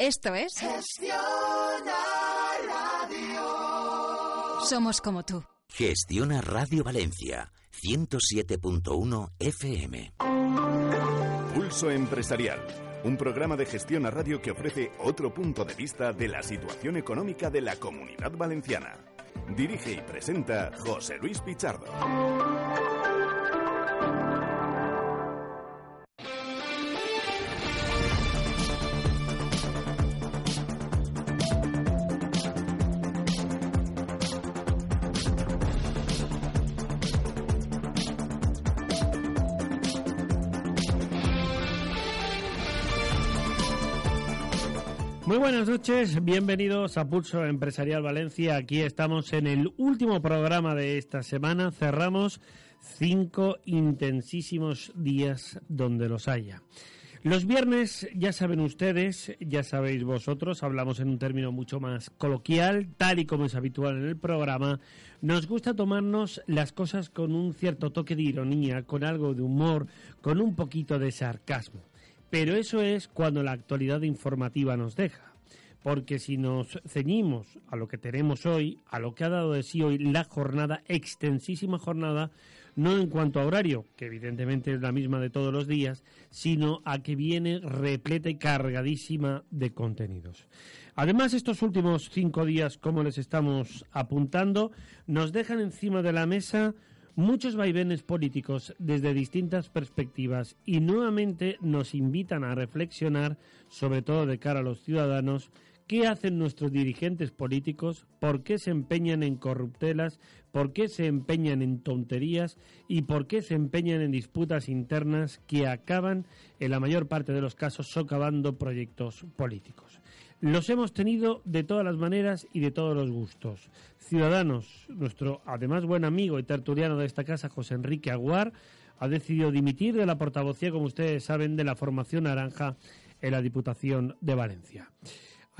Esto es Gestiona Radio. Somos como tú. Gestiona Radio Valencia 107.1 FM. Pulso Empresarial. Un programa de gestión a radio que ofrece otro punto de vista de la situación económica de la comunidad valenciana. Dirige y presenta José Luis Pichardo. Bienvenidos a Pulso Empresarial Valencia. Aquí estamos en el último programa de esta semana. Cerramos cinco intensísimos días donde los haya. Los viernes, ya saben ustedes, ya sabéis vosotros, hablamos en un término mucho más coloquial, tal y como es habitual en el programa. Nos gusta tomarnos las cosas con un cierto toque de ironía, con algo de humor, con un poquito de sarcasmo. Pero eso es cuando la actualidad informativa nos deja. Porque si nos ceñimos a lo que tenemos hoy, a lo que ha dado de sí hoy la jornada, extensísima jornada, no en cuanto a horario, que evidentemente es la misma de todos los días, sino a que viene repleta y cargadísima de contenidos. Además, estos últimos cinco días, como les estamos apuntando, nos dejan encima de la mesa muchos vaivenes políticos desde distintas perspectivas y nuevamente nos invitan a reflexionar, sobre todo de cara a los ciudadanos, qué hacen nuestros dirigentes políticos, por qué se empeñan en corruptelas, por qué se empeñan en tonterías y por qué se empeñan en disputas internas que acaban, en la mayor parte de los casos, socavando proyectos políticos. Los hemos tenido de todas las maneras y de todos los gustos. Ciudadanos, nuestro además buen amigo y tertuliano de esta casa, José Enrique Aguar, ha decidido dimitir de la portavocía, como ustedes saben, de la formación naranja en la Diputación de Valencia.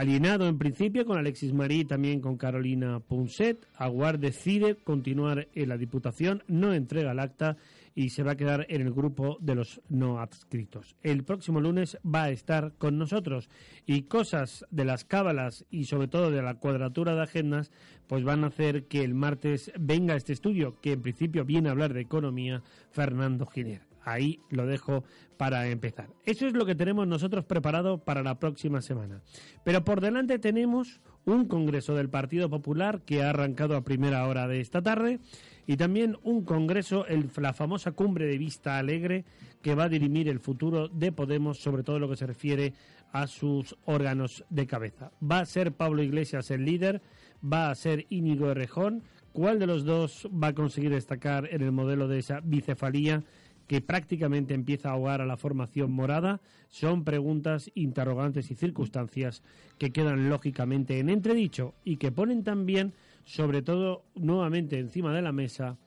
Alienado en principio con Alexis Marí y también con Carolina Punset, Aguar decide continuar en la Diputación, no entrega el acta y se va a quedar en el grupo de los no adscritos. El próximo lunes va a estar con nosotros y cosas de las cábalas y sobre todo de la cuadratura de agendas pues van a hacer que el martes venga este estudio que en principio viene a hablar de economía Fernando Giner ahí lo dejo para empezar. Eso es lo que tenemos nosotros preparado para la próxima semana. Pero por delante tenemos un congreso del Partido Popular que ha arrancado a primera hora de esta tarde y también un congreso, la famosa cumbre de Vista Alegre que va a dirimir el futuro de Podemos, sobre todo lo que se refiere a sus órganos de cabeza. Va a ser Pablo Iglesias el líder, va a ser Íñigo Errejón. ¿Cuál de los dos va a conseguir destacar en el modelo de esa bicefalía? Que prácticamente empieza a ahogar a la formación morada, son preguntas, interrogantes y circunstancias que quedan lógicamente en entredicho y que ponen también, sobre todo nuevamente encima de la mesa,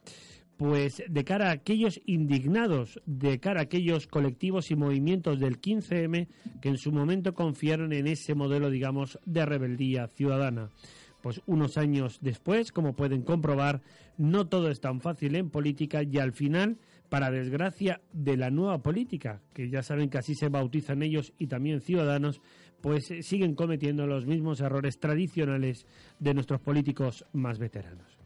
pues de cara a aquellos indignados, de cara a aquellos colectivos y movimientos del 15M que en su momento confiaron en ese modelo, digamos, de rebeldía ciudadana. Pues unos años después, como pueden comprobar, no todo es tan fácil en política y al final, para desgracia de la nueva política, que ya saben que así se bautizan ellos y también ciudadanos, pues eh, siguen cometiendo los mismos errores tradicionales de nuestros políticos más veteranos.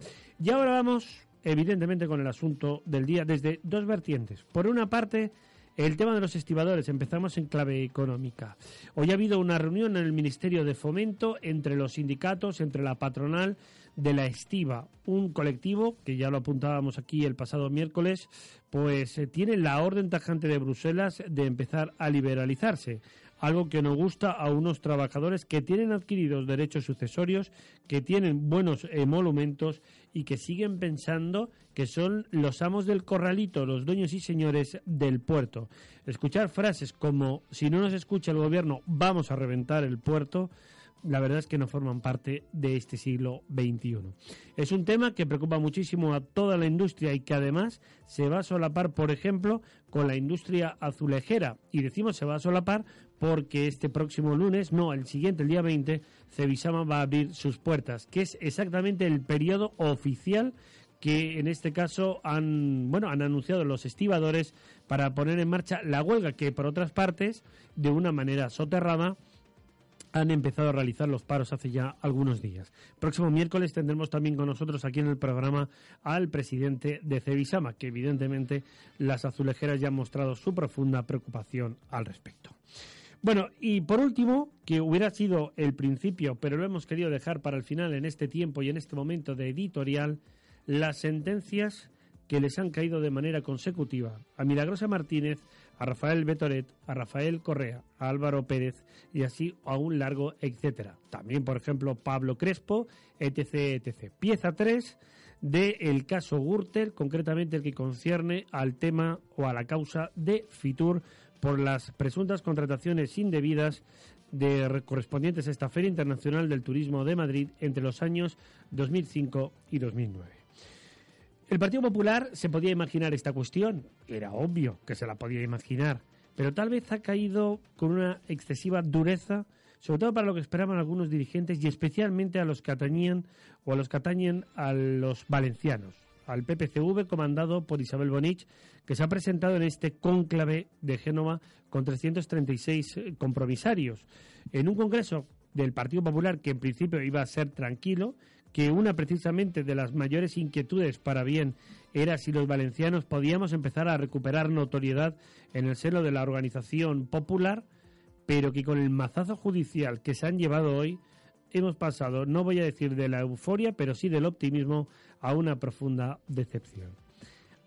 Y ahora vamos, evidentemente, con el asunto del día desde dos vertientes. Por una parte, el tema de los estibadores, empezamos en clave económica. Hoy ha habido una reunión en el Ministerio de Fomento entre los sindicatos, entre la patronal de la Estiva, un colectivo que ya lo apuntábamos aquí el pasado miércoles, pues eh, tiene la orden tajante de Bruselas de empezar a liberalizarse, algo que no gusta a unos trabajadores que tienen adquiridos derechos sucesorios, que tienen buenos emolumentos y que siguen pensando que son los amos del corralito, los dueños y señores del puerto. Escuchar frases como si no nos escucha el gobierno vamos a reventar el puerto la verdad es que no forman parte de este siglo XXI. Es un tema que preocupa muchísimo a toda la industria y que además se va a solapar, por ejemplo, con la industria azulejera. Y decimos se va a solapar porque este próximo lunes, no, el siguiente, el día 20, Cebisama va a abrir sus puertas, que es exactamente el periodo oficial que en este caso han bueno han anunciado los estibadores para poner en marcha la huelga que por otras partes de una manera soterrada han empezado a realizar los paros hace ya algunos días. Próximo miércoles tendremos también con nosotros aquí en el programa al presidente de Cebisama, que evidentemente las azulejeras ya han mostrado su profunda preocupación al respecto. Bueno, y por último, que hubiera sido el principio, pero lo hemos querido dejar para el final en este tiempo y en este momento de editorial, las sentencias que les han caído de manera consecutiva a Milagrosa Martínez, a Rafael Betoret, a Rafael Correa, a Álvaro Pérez y así a un largo etcétera. También, por ejemplo, Pablo Crespo, etc. Pieza 3 del caso Gürtel, concretamente el que concierne al tema o a la causa de Fitur por las presuntas contrataciones indebidas de correspondientes a esta Feria Internacional del Turismo de Madrid entre los años 2005 y 2009. El Partido Popular se podía imaginar esta cuestión, era obvio que se la podía imaginar, pero tal vez ha caído con una excesiva dureza, sobre todo para lo que esperaban algunos dirigentes y especialmente a los que atañían o a los que atañen a los valencianos, al PPCV comandado por Isabel Bonich, que se ha presentado en este cónclave de Génova con 336 eh, compromisarios, en un congreso del Partido Popular que en principio iba a ser tranquilo que una precisamente de las mayores inquietudes para bien era si los valencianos podíamos empezar a recuperar notoriedad en el seno de la organización popular, pero que con el mazazo judicial que se han llevado hoy hemos pasado, no voy a decir de la euforia, pero sí del optimismo, a una profunda decepción.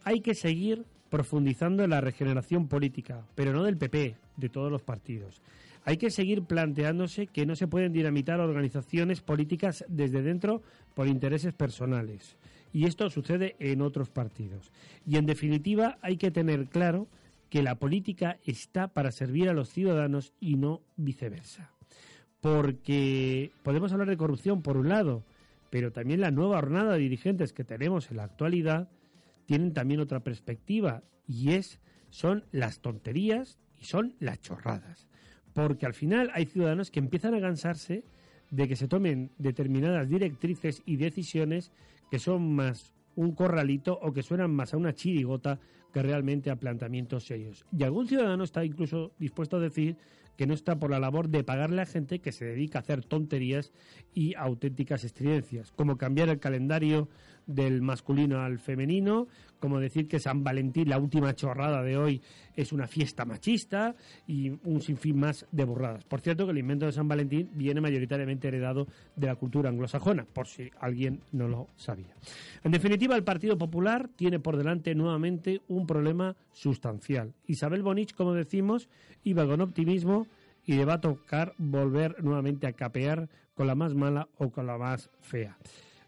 Hay que seguir profundizando en la regeneración política, pero no del PP, de todos los partidos hay que seguir planteándose que no se pueden dinamitar organizaciones políticas desde dentro por intereses personales. Y esto sucede en otros partidos. Y en definitiva hay que tener claro que la política está para servir a los ciudadanos y no viceversa. Porque podemos hablar de corrupción por un lado, pero también la nueva jornada de dirigentes que tenemos en la actualidad tienen también otra perspectiva y es son las tonterías y son las chorradas porque al final hay ciudadanos que empiezan a cansarse de que se tomen determinadas directrices y decisiones que son más un corralito o que suenan más a una chirigota que realmente a planteamientos serios. Y algún ciudadano está incluso dispuesto a decir que no está por la labor de pagarle a gente que se dedica a hacer tonterías y auténticas estridencias, como cambiar el calendario del masculino al femenino, como decir que San Valentín, la última chorrada de hoy, es una fiesta machista y un sinfín más de burradas. Por cierto que el invento de San Valentín viene mayoritariamente heredado de la cultura anglosajona, por si alguien no lo sabía. En definitiva, el Partido Popular tiene por delante nuevamente un problema sustancial. Isabel Bonich, como decimos, iba con optimismo y le va a tocar volver nuevamente a capear con la más mala o con la más fea.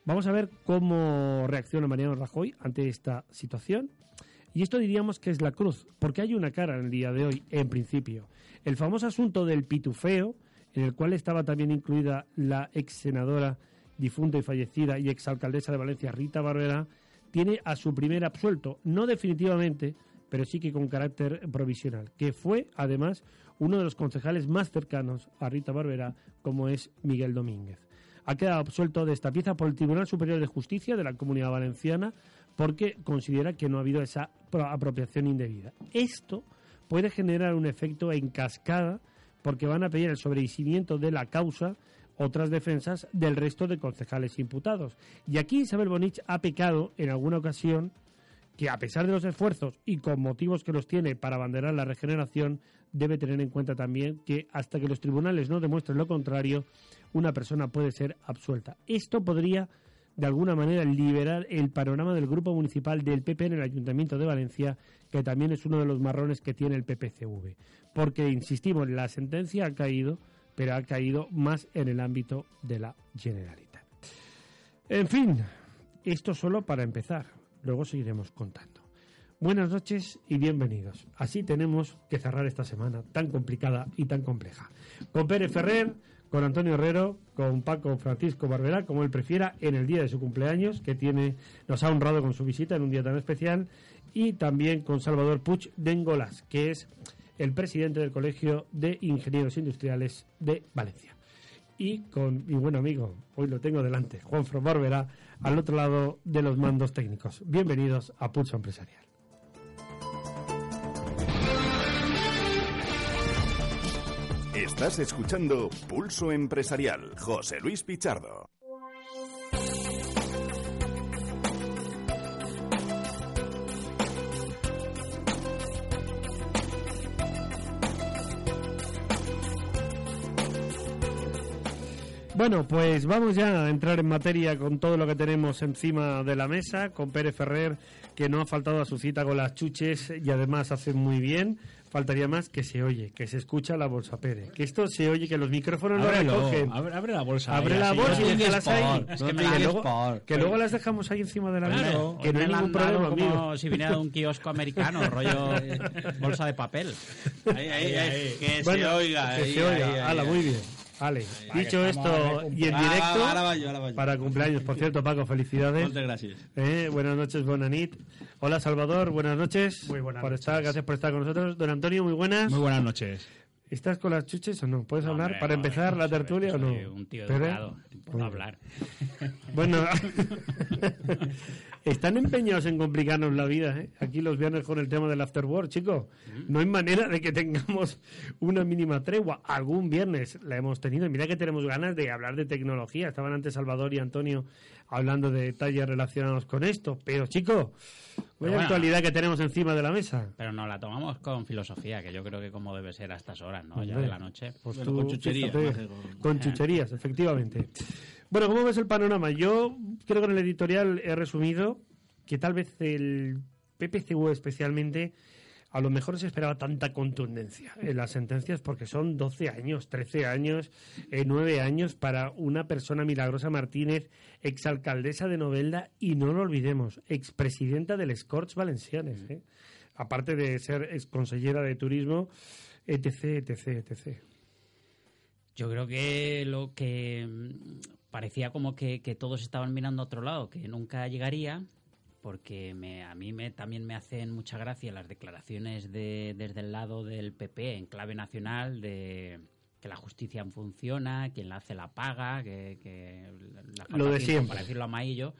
Vamos a ver cómo reacciona Mariano Rajoy ante esta situación. Y esto diríamos que es la cruz, porque hay una cara en el día de hoy, en principio. El famoso asunto del pitufeo, en el cual estaba también incluida la ex senadora difunta y fallecida y exalcaldesa de Valencia, Rita Barbera, tiene a su primer absuelto, no definitivamente, pero sí que con carácter provisional, que fue además uno de los concejales más cercanos a Rita Barbera, como es Miguel Domínguez ha quedado absuelto de esta pieza por el Tribunal Superior de Justicia de la Comunidad Valenciana porque considera que no ha habido esa apropiación indebida. Esto puede generar un efecto en cascada porque van a pedir el sobreseimiento de la causa otras defensas del resto de concejales imputados. Y aquí Isabel Bonich ha pecado en alguna ocasión que a pesar de los esfuerzos y con motivos que los tiene para abanderar la regeneración, debe tener en cuenta también que hasta que los tribunales no demuestren lo contrario, una persona puede ser absuelta. Esto podría, de alguna manera, liberar el panorama del grupo municipal del PP en el Ayuntamiento de Valencia, que también es uno de los marrones que tiene el PPCV. Porque, insistimos, la sentencia ha caído, pero ha caído más en el ámbito de la Generalitat. En fin, esto solo para empezar. Luego seguiremos contando. Buenas noches y bienvenidos. Así tenemos que cerrar esta semana tan complicada y tan compleja. Con Pérez Ferrer, con Antonio Herrero, con Paco Francisco Barberá, como él prefiera, en el día de su cumpleaños, que tiene, nos ha honrado con su visita en un día tan especial, y también con Salvador Puig de Engolas, que es el presidente del Colegio de Ingenieros Industriales de Valencia. Y con mi buen amigo, hoy lo tengo delante, Juan Barberá, al otro lado de los mandos técnicos. Bienvenidos a Pulso Empresarial. Estás escuchando Pulso Empresarial, José Luis Pichardo. Bueno, pues vamos ya a entrar en materia con todo lo que tenemos encima de la mesa, con Pérez Ferrer, que no ha faltado a su cita con las chuches y además hace muy bien. Faltaría más que se oye, que se escucha la bolsa Pérez. Que esto se oye, que los micrófonos lo recogen. Abre, abre, la bolsa. Abre la bolsa y déjalas ahí. Es no que, tienes luego, por. que luego las dejamos ahí encima de la mesa. Claro, que no hay ningún problema, como amigo. si viniera de un kiosco americano, rollo eh, bolsa de papel. Ahí, ahí, ahí, que Bueno, se oiga. Que se oiga. ahí. muy bien. Vale, dicho esto y en Ah, directo, ahora va yo, ahora va yo. para cumpleaños, por cierto, Paco, felicidades. Muchas gracias. Eh, buenas noches, Bonanit. Hola, Salvador, buenas noches. Muy buenas por noches. Estar, gracias por estar con nosotros. Don Antonio, muy buenas. Muy buenas noches. ¿Estás con las chuches o no? ¿Puedes No, hablar hombre, para no, empezar no, la tertulia o no? soy Un tío puedo hablar. Bueno, están empeñados en complicarnos la vida, ¿eh? Aquí los viernes con el tema del afterwork, chicos. No hay manera de que tengamos una mínima tregua. Algún viernes la hemos tenido. Mira que tenemos ganas de hablar de tecnología. Estaban antes Salvador y Antonio hablando de detalles relacionados con esto. Pero, chicos, vaya bueno. actualidad que tenemos encima de la mesa. Pero no la tomamos con filosofía, que yo creo que como debe ser a estas horas, ¿no? Ya de la noche. Pues Bueno, tú, con chucherías, fíjate, con chucherías, efectivamente. Bueno, ¿cómo ves el panorama? Yo creo que en el editorial he resumido que tal vez el PPCU especialmente a lo mejor se esperaba tanta contundencia en las sentencias porque son 12 años, 13 años, eh, 9 años para una persona milagrosa Martínez, exalcaldesa de Novelda y no lo olvidemos, expresidenta del Scorch Valencianes, ¿eh? aparte de ser exconsellera de turismo, etc, etc, etc. Yo creo que lo que mm, parecía como que, que todos estaban mirando a otro lado, que nunca llegaría, porque me, a mí me, también me hacen mucha gracia las declaraciones de, desde el lado del PP en clave nacional de que la justicia funciona, quien la hace la paga, que, que la Lo de siempre. para decirlo a Maillo.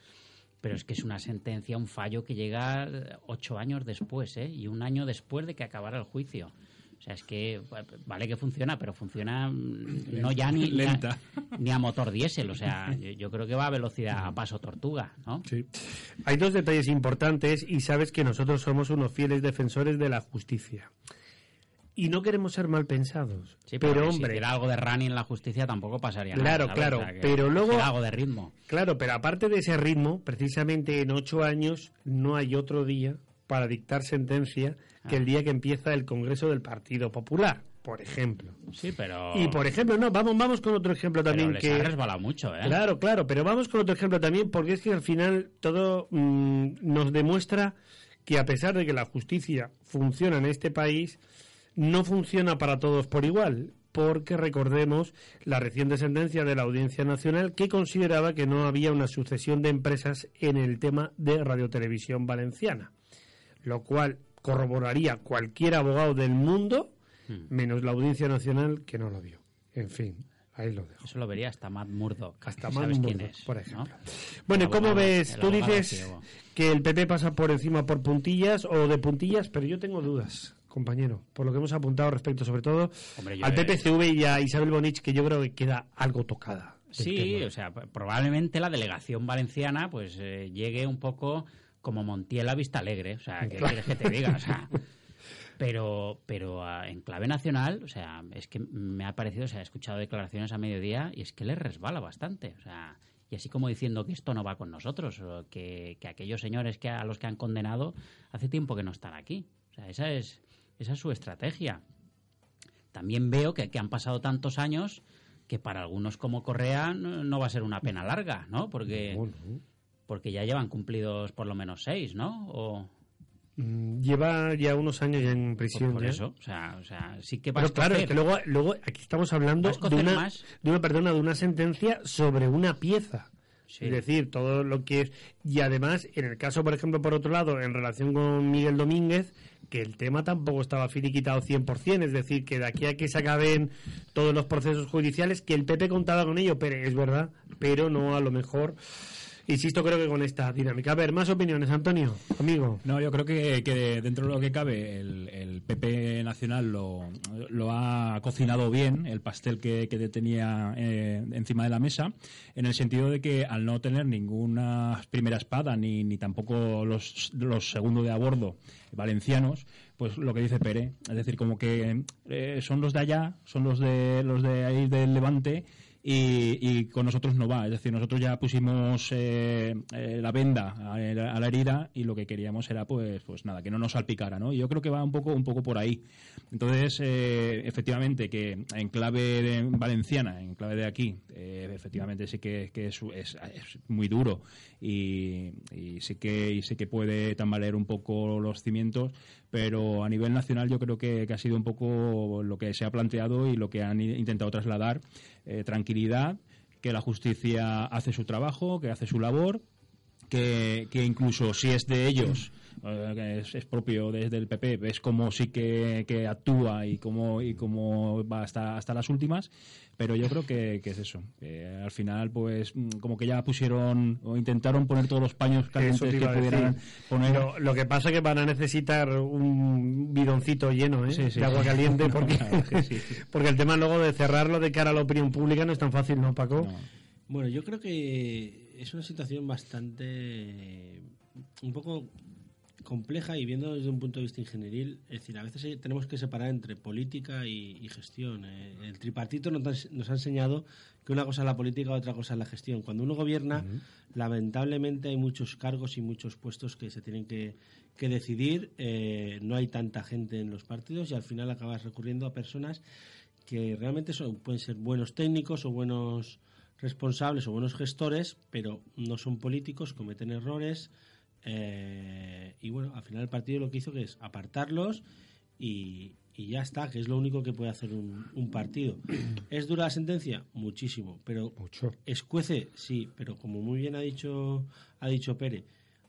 Pero es que es una sentencia, un fallo que llega ocho años después, ¿eh? Y un año después de que acabara el juicio. O sea, es que vale que funciona, pero funciona mm, no ya ni, ni a- Lenta. ni a motor diésel. O sea, yo, yo creo que va a velocidad a paso tortuga, ¿no? Sí. Hay dos detalles importantes y sabes que nosotros somos unos fieles defensores de la justicia. Y no queremos ser mal pensados. Sí, pero, si hombre, hiciera algo de running en la justicia tampoco pasaría Claro, nada. claro, O sea, que pero luego- algo de ritmo. claro, pero aparte de ese ritmo, precisamente en ocho años no hay otro día para dictar sentencia que Ah. el día que empieza el Congreso del Partido Popular, por ejemplo. Sí, pero. Y por ejemplo, no, vamos, vamos con otro ejemplo pero también les que ha resbalado mucho, ¿eh? Claro, claro, pero vamos con otro ejemplo también, porque es que al final todo mm, nos demuestra que a pesar de que la justicia funciona en este país, no funciona para todos por igual, porque recordemos la reciente sentencia de la Audiencia Nacional que consideraba que no había una sucesión de empresas en el tema de radiotelevisión valenciana, lo cual corroboraría cualquier abogado del mundo, menos la Audiencia Nacional que no lo vio. En fin, ahí lo dejo. Eso lo vería hasta Matt Murdock. Hasta Matt ¿Sabes quién Murdock, es? por ¿no? ejemplo. Bueno, ¿y El ¿cómo ves? Tú dices que el PP pasa por encima por puntillas o de puntillas, pero yo tengo dudas, compañero, por lo que hemos apuntado respecto sobre todo Hombre, al PPCV y a Isabel Bonich, que yo creo que queda algo tocada. Sí, tema. o sea, probablemente la delegación valenciana pues eh, llegue un poco como Montiel a Vista Alegre, o sea, ¿qué quieres que te diga? O sea, pero pero ah, en clave nacional, o sea, es que me ha parecido, o sea, he escuchado declaraciones a mediodía y es que les resbala bastante, o sea, y así como diciendo que esto no va con nosotros, o que, que aquellos señores que a los que han condenado hace tiempo que no están aquí. O sea, esa es esa es su estrategia. También veo que, que han pasado tantos años que para algunos como Correa no, no va a ser una pena larga, ¿no? Porque, Bueno, porque ya llevan cumplidos por lo menos seis, ¿no? O mm, lleva ya unos años ya en prisión. por ya. eso, o sea, o sea, sí que va Pero a claro, es que luego, luego aquí estamos hablando de una, más. de una, perdona, de una sentencia sobre una pieza. Sí. Es decir, todo lo que es. Y además, en el caso, por ejemplo, por otro lado, en relación con Miguel Domínguez, que el tema tampoco estaba finiquitado 100%, es decir, que de aquí a que se acaben todos los procesos judiciales, que el PP contaba con ello, pero es verdad, pero no a lo mejor. Insisto, creo que con esta dinámica. A ver, más opiniones, Antonio, amigo. No, yo creo que, dentro de lo que cabe, el, el PP Nacional lo, lo, ha cocinado bien, el pastel que, tenía eh, encima de la mesa, en el sentido de que al no tener ninguna primera espada, ni, ni tampoco los, los segundos de a bordo valencianos, pues lo que dice Pere, es decir, como que eh, son los de allá, son los de los de ahí del Levante y, con nosotros no va. Es decir, nosotros ya pusimos eh, eh, la venda a, la herida y lo que queríamos era, pues, pues nada, que no nos salpicara, ¿no? Y yo creo que va un poco, un poco por ahí. Entonces, eh, efectivamente, que en clave valenciana, en clave de aquí, efectivamente sí que, es, es, muy duro y, sí que y sí que puede tambalear un poco los cimientos, pero a nivel nacional yo creo que, que ha sido un poco lo que se ha planteado y lo que han intentado trasladar eh, tranquilidad, que la justicia hace su trabajo, que hace su labor, que, que incluso si es de ellos eh, es, propio desde el PP, ves cómo sí que, actúa y cómo, y cómo va hasta, hasta las últimas, pero yo creo que, es eso. al final, pues, mm, como que ya pusieron o intentaron poner todos los paños calientes que pudieran poner. Lo, que pasa es que van a necesitar un bidoncito lleno ¿eh? de agua caliente, porque, porque el tema luego de cerrarlo de cara a la opinión pública no es tan fácil, ¿no, Paco? Bueno, yo creo que es una situación bastante. un poco compleja y viendo desde un punto de vista ingenieril, es decir, a veces tenemos que separar entre política y, gestión. Eh, el tripartito nos, ha enseñado que una cosa es la política y otra cosa es la gestión. Cuando uno gobierna, lamentablemente hay muchos cargos y muchos puestos que se tienen que, decidir. Eh, no hay tanta gente en los partidos y al final acabas recurriendo a personas que realmente son, pueden ser buenos técnicos o buenos responsables o buenos gestores, pero no son políticos, cometen errores eh, y bueno, al final el partido lo que hizo que es apartarlos y, ya está, que es lo único que puede hacer un, partido. ¿Es dura la sentencia? Muchísimo, pero Mucho. escuece, sí, pero como muy bien ha dicho, ha dicho Pérez,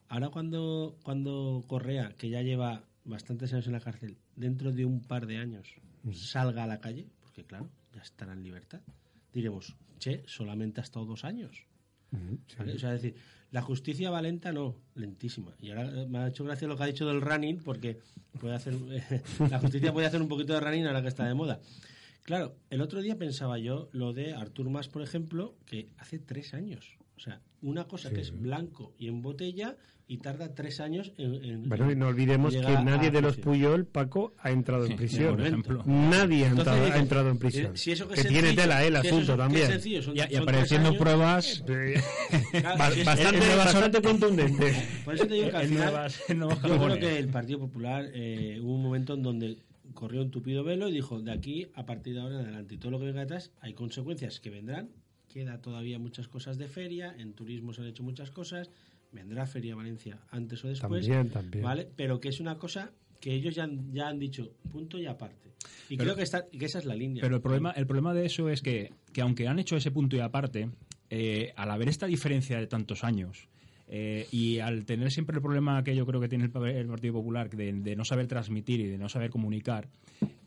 ahora cuando, cuando Correa, que ya lleva bastantes años en la cárcel, dentro de un par de años mm. salga a la calle, porque claro, ya estará en libertad, diremos, che, solamente ha estado dos años. O sea, es decir, la justicia va lenta, no, lentísima. Y ahora me ha hecho gracia lo que ha dicho del running, porque puede hacer, la justicia puede hacer un poquito de running ahora que está de moda. Claro, el otro día pensaba yo lo de Artur Mas, por ejemplo, que hace tres años. O sea, una cosa que es blanco y en botella y tarda tres años en... bueno, y no olvidemos que nadie de los Puyol, Paco, ha entrado en prisión. Por ejemplo. Nadie ha, entrado, en prisión. Si eso que, tiene tela, ¿eh? el asunto también. y, apareciendo pruebas bastante, bastante contundente. Por eso te digo que al final, yo creo que el Partido Popular eh, hubo un momento en donde corrió un tupido velo y dijo, de aquí a partir de ahora en adelante, y todo lo que venga detrás, hay consecuencias que vendrán, queda todavía muchas cosas de feria, en turismo se han hecho muchas cosas, vendrá Feria Valencia antes o después, también, también. ¿vale? Pero que es una cosa que ellos ya han, ya han dicho punto y aparte. Y creo que, está, que esa es la línea. Pero el problema, el problema de eso es que, que aunque han hecho ese punto y aparte, eh, al haber esta diferencia de tantos años, eh, y al tener siempre el problema que yo creo que tiene el, Partido Popular de, de, no saber transmitir y de no saber comunicar,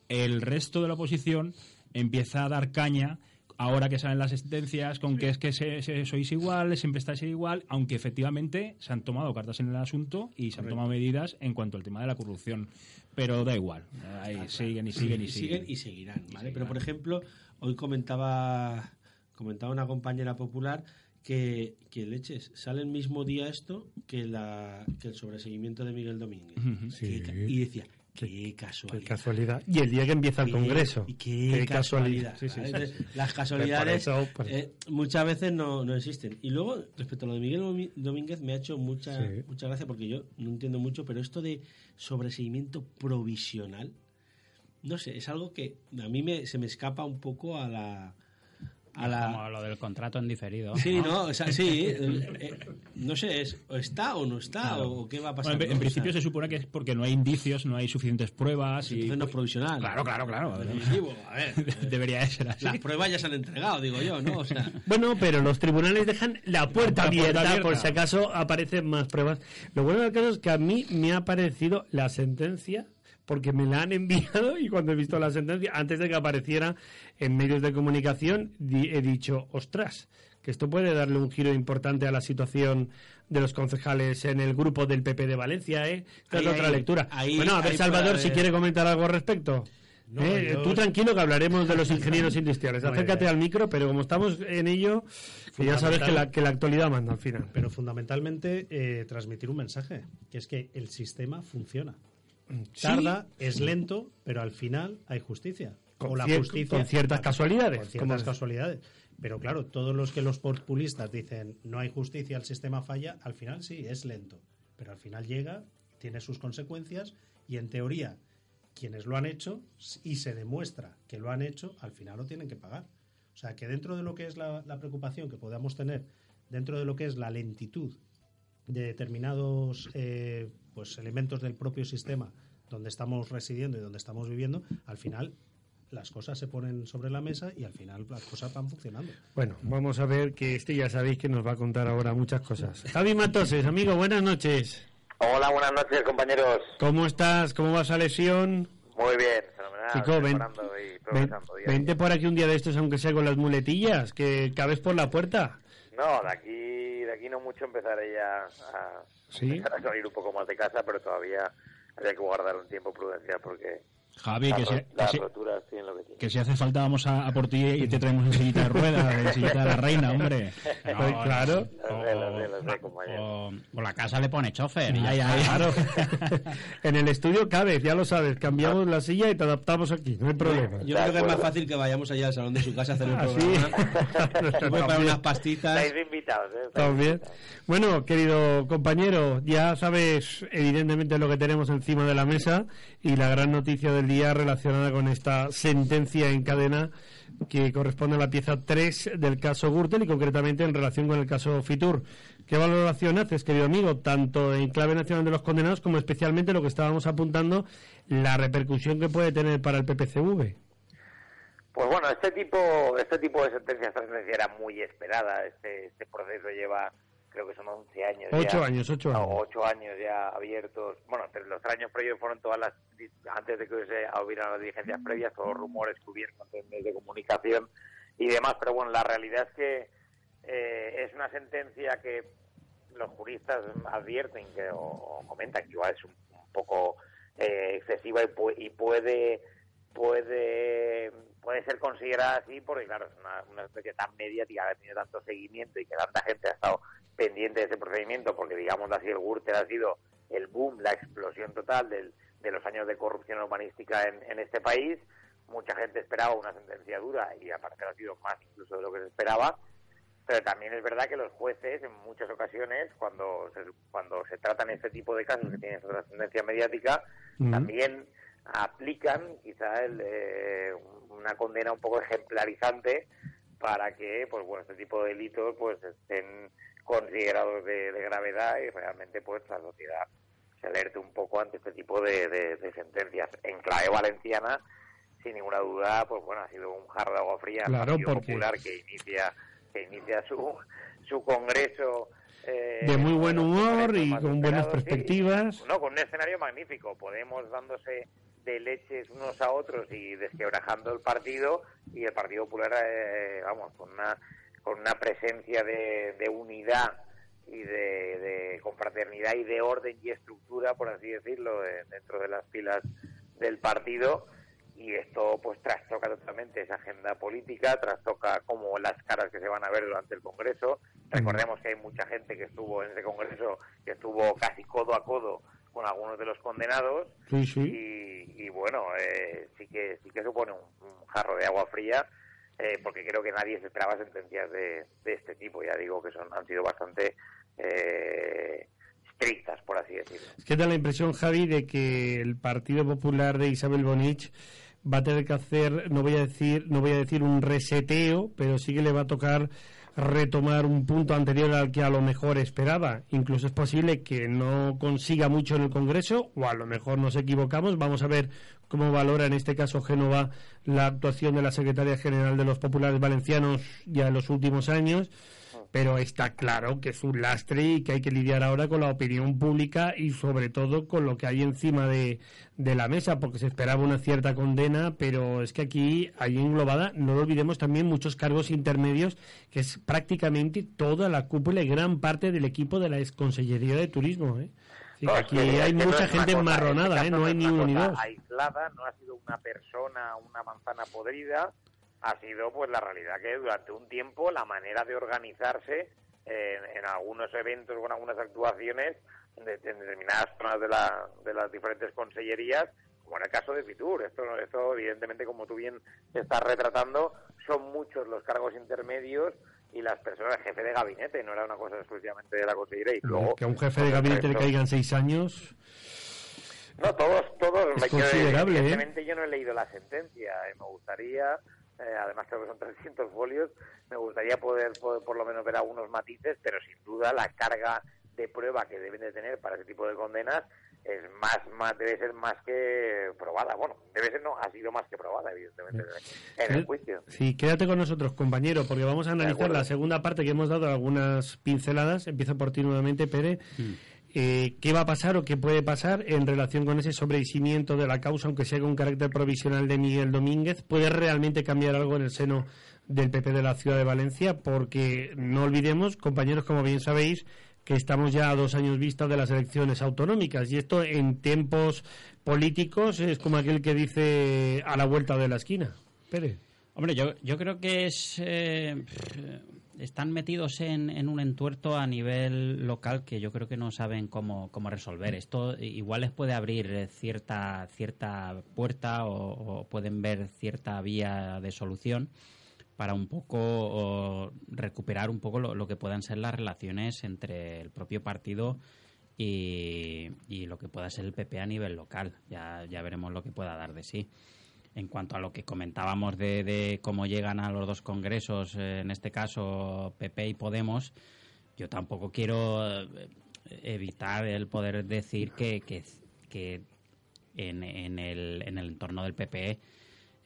el resto de la oposición empieza a dar caña ahora que salen las sentencias con que es que sois igual, siempre estáis igual, aunque efectivamente se han tomado cartas en el asunto y se han tomado medidas en cuanto al tema de la corrupción. Pero da igual, ahí siguen y siguen y siguen. y seguirán, ¿vale? Pero por ejemplo, hoy comentaba, comentaba una compañera popular que, que leches, sale el mismo día esto que, la, que el sobreseguimiento de Miguel Domínguez. y decía, Qué casualidad. Y el día que empieza el Congreso. Y qué, casualidad. Las casualidades eh, muchas veces no, no, existen. Y luego, respecto a lo de Miguel Domínguez, me ha hecho mucha, mucha gracia porque yo no entiendo mucho, pero esto de sobreseguimiento provisional, no sé, es algo que a mí me, se me escapa un poco a la como lo del contrato en diferido. Sí, no, o sea, sí. Eh, no sé, es, ¿está o no está? ¿O qué va a pasar? en, principio se supone que es porque no hay indicios, no hay suficientes pruebas. y... Entonces no es provisional. Claro, claro, claro. A ver, Debería ser así. Las pruebas ya se han entregado, digo yo, ¿no? O sea... Bueno, pero los tribunales dejan la puerta, abierta, por si acaso aparecen más pruebas. Lo bueno del caso es que a mí me ha parecido la sentencia porque me la han enviado y cuando he visto la sentencia, antes de que apareciera en medios de comunicación, he dicho, ostras, que esto puede darle un giro importante a la situación de los concejales en el grupo del PP de Valencia, ¿eh? Esta es otra ahí, lectura. ahí, bueno, a ver, Salvador, si quiere comentar algo al respecto. No, ¿Eh? yo- Tú tranquilo que hablaremos de los ingenieros industriales. Acércate al micro, pero como estamos en ello, que ya sabes que la, que la actualidad manda al final. Pero fundamentalmente eh, transmitir un mensaje, que es que el sistema funciona. Sí. Tarda, es lento, pero al final hay justicia. Con o la justicia con ciertas casualidades, Con ciertas casualidades. Pero claro, todos los que los populistas dicen no hay justicia, el sistema falla, al final sí, es lento. Pero al final llega, tiene sus consecuencias y en teoría quienes lo han hecho y se demuestra que lo han hecho, al final lo tienen que pagar. O sea, que dentro de lo que es la, la preocupación que podamos tener, dentro de lo que es la lentitud de determinados eh, pues, elementos del propio sistema donde estamos residiendo y donde estamos viviendo, al final las cosas se ponen sobre la mesa y al final las cosas van funcionando. Bueno, vamos a ver que este ya sabéis que nos va a contar ahora muchas cosas. Javi Matoses, amigo, buenas noches. Hola, buenas noches, compañeros. ¿Cómo estás? ¿Cómo va esa lesión? Muy bien, fenomenal. Chico, ven- y Ven- vente por aquí un día de estos, aunque sea con las muletillas, que cabes por la puerta. No, de aquí, de aquí no mucho empezaré ya a, Sí. empezar a salir un poco más de casa, pero todavía había que guardar un tiempo prudencial porque Javi, que ro- que, roturas tienen lo que tienen. que si hace falta vamos a, a por ti y te traemos en sillita de ruedas, en sillita de la reina, hombre. Pues claro. O, o la casa le pone chofer. y Ya, ya claro. en el estudio cabes, ya lo sabes. Cambiamos la silla y te adaptamos aquí, no hay problema. Yo creo que es más fácil que vayamos allá al salón de su casa a hacer el Ah, sí. programa. Voy para unas pastitas. Invitados, ¿eh? También. Bueno, querido compañero, ya sabes evidentemente lo que tenemos encima de la mesa y la gran noticia del día relacionada con esta sentencia en cadena que corresponde a la pieza 3 del caso Gürtel y concretamente en relación con el caso Fitur. ¿Qué valoración haces, querido amigo, tanto en clave nacional de los condenados como especialmente lo que estábamos apuntando, la repercusión que puede tener para el PPCV? Pues bueno, este tipo, este tipo de sentencia, esta sentencia era muy esperada. Este, este proceso lleva, creo que son 11 años. Ocho ya. años, ocho No, años. ocho años ya abiertos. Bueno, los tres años previos fueron todas las, antes de que hubiese, hubiera las diligencias previas, todos los rumores cubiertos en medios de comunicación y demás. Pero bueno, la realidad es que eh, es una sentencia que los juristas advierten que, o, o comentan que igual es un, un poco eh, excesiva y, pu- y puede puede puede ser considerada así porque claro es una, una especie tan mediática que ha tenido tanto seguimiento y que tanta gente ha estado pendiente de ese procedimiento porque digamos así el Gürtel ha sido el boom la explosión total del- de los años de corrupción urbanística en, en este país. Mucha gente esperaba una sentencia dura y aparte ha sido más incluso de lo que se esperaba. Pero también es verdad que los jueces en muchas ocasiones cuando se, cuando se tratan este tipo de casos que tienen esa trascendencia mediática también aplican quizá el, eh, una condena un poco ejemplarizante para que pues bueno este tipo de delitos pues estén considerados de, de gravedad y realmente pues la sociedad se alerte un poco ante este tipo de, de- de sentencias en clave valenciana sin ninguna duda pues bueno ha sido un jarro de agua fría Claro, Partido porque- Popular que inicia que inicia su su congreso eh, De muy buen humor y con buenas sí. perspectivas. No, con un escenario magnífico. Podemos dándose de leches unos a otros y desquebrajando el partido y el Partido Popular, eh, vamos, con una, con una presencia de, de unidad y de, de confraternidad y de orden y estructura, por así decirlo, de- dentro de las filas del partido. Y esto pues trastoca totalmente esa agenda política, trastoca como las caras que se van a ver durante el Congreso. Recordemos que hay mucha gente que estuvo en ese Congreso, que estuvo casi codo a codo con algunos de los condenados Sí, sí. y, y, bueno, eh, sí que sí que supone un, un jarro de agua fría eh, porque creo que nadie se esperaba sentencias de, de este tipo. Ya digo que son han sido bastante eh, estrictas, por así decirlo. Es que da la impresión, Javi, de que el Partido Popular de Isabel Bonich va a tener que hacer, no voy a decir, no voy a decir un reseteo, pero sí que le va a tocar retomar un punto anterior al que a lo mejor esperaba. Incluso es posible que no consiga mucho en el Congreso, o a lo mejor nos equivocamos. Vamos a ver cómo valora en este caso Génova la actuación de la secretaria general de los populares valencianos ya en los últimos años. Pero está claro que es un lastre y que hay que lidiar ahora con la opinión pública y sobre todo con lo que hay encima de, de la mesa, porque se esperaba una cierta condena, pero es que aquí hay englobada, no lo olvidemos también, muchos cargos intermedios, que es prácticamente toda la cúpula y gran parte del equipo de la exconsellería de turismo. ¿eh? Sí, No, es aquí que- hay es que no mucha gente enmarronada, este ¿eh? no hay ni dos. aislada, no ha sido una persona, una manzana podrida, ha sido pues la realidad que durante un tiempo la manera de organizarse en, en algunos eventos o en algunas actuaciones de, en determinadas zonas de, la, de las diferentes consellerías, como en el caso de Fitur. Esto, esto evidentemente, como tú bien estás retratando, son muchos los cargos intermedios y las personas, jefe de gabinete, no era una cosa exclusivamente de la consellería. Y luego, que a un jefe de el gabinete le caigan seis años. no, todos, todos. Es considerable, ¿eh? Evidentemente yo no he leído la sentencia. eh, me gustaría, eh, además creo que son 300 folios, me gustaría poder, poder por lo menos ver algunos matices, pero sin duda la carga de prueba que deben de tener para ese tipo de condenas es más, más debe ser más que probada. Bueno, debe ser no, ha sido más que probada, evidentemente, en el juicio. Sí, quédate con nosotros, compañero, porque vamos a analizar la segunda parte que hemos dado algunas pinceladas. Empiezo por ti nuevamente, Pere. Eh, ¿Qué va a pasar o qué puede pasar en relación con ese sobreseimiento de la causa, aunque sea con carácter provisional de Miguel Domínguez? ¿Puede realmente cambiar algo en el seno del PP de la ciudad de Valencia? Porque no olvidemos, compañeros, como bien sabéis, que estamos ya a dos años vista de las elecciones autonómicas y esto en tiempos políticos es como aquel que dice a la vuelta de la esquina. Pere. Hombre, yo, yo creo que es eh, están metidos en, en un entuerto a nivel local que yo creo que no saben cómo, cómo resolver. Esto igual les puede abrir eh, cierta, cierta puerta o, pueden ver cierta vía de solución para un poco o, recuperar un poco lo, lo que puedan ser las relaciones entre el propio partido y, y lo que pueda ser el PP a nivel local. Ya, ya veremos lo que pueda dar de sí. En cuanto a lo que comentábamos de, cómo llegan a los dos congresos, eh, en este caso PP y Podemos, yo tampoco quiero eh, evitar el poder decir que, que, que en, en, el, en el entorno del PP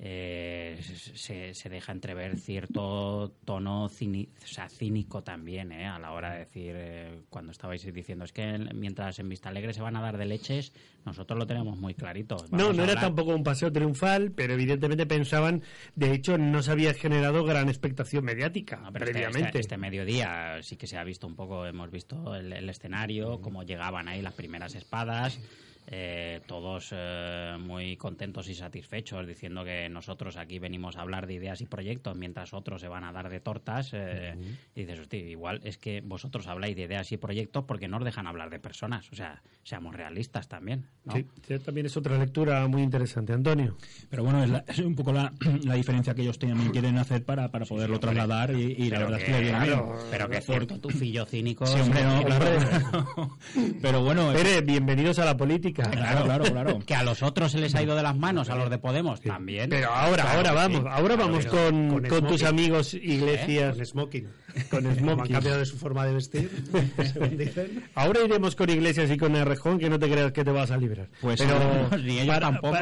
eh, se, se deja entrever cierto tono cini- o sea, cínico también eh, a la hora de decir, eh, cuando estabais diciendo, es que mientras en Vista Alegre se van a dar de leches, nosotros lo tenemos muy clarito. No, Vamos no era hablar- tampoco un paseo triunfal, pero evidentemente pensaban, de hecho, no se había generado gran expectación mediática No, pero este, previamente. este- este mediodía sí que se ha visto un poco, hemos visto el, el escenario, cómo llegaban ahí las primeras espadas, eh, todos eh, muy contentos y satisfechos, diciendo que nosotros aquí venimos a hablar de ideas y proyectos, mientras otros se van a dar de tortas. eh, Y dices, hostia, igual es que vosotros habláis de ideas y proyectos porque no os dejan hablar de personas. O sea, seamos realistas también. ¿no? Sí, sí, también es otra lectura muy interesante. Antonio. Pero bueno, es, la- es un poco la, la diferencia que ellos también quieren hacer para, para poderlo trasladar y, y la verdad es que, claro, bien. pero que cierto tufillo cínico. Sí, hombre, no, claro. Pero bueno, Pere, bienvenidos a la política. Claro, claro, claro. Que a los otros se les ha ido de las manos, a los de Podemos también. Pero ahora, Claro ahora vamos, sí. ahora Claro vamos con, con con tus smoking. amigos Iglesias. Con smoking. Con Como han smoking. cambiado de su forma de vestir, según dicen. Ahora iremos con Iglesias y con Errejón, que no te creas que te vas a librar. Pues pero, Ni ellos tampoco.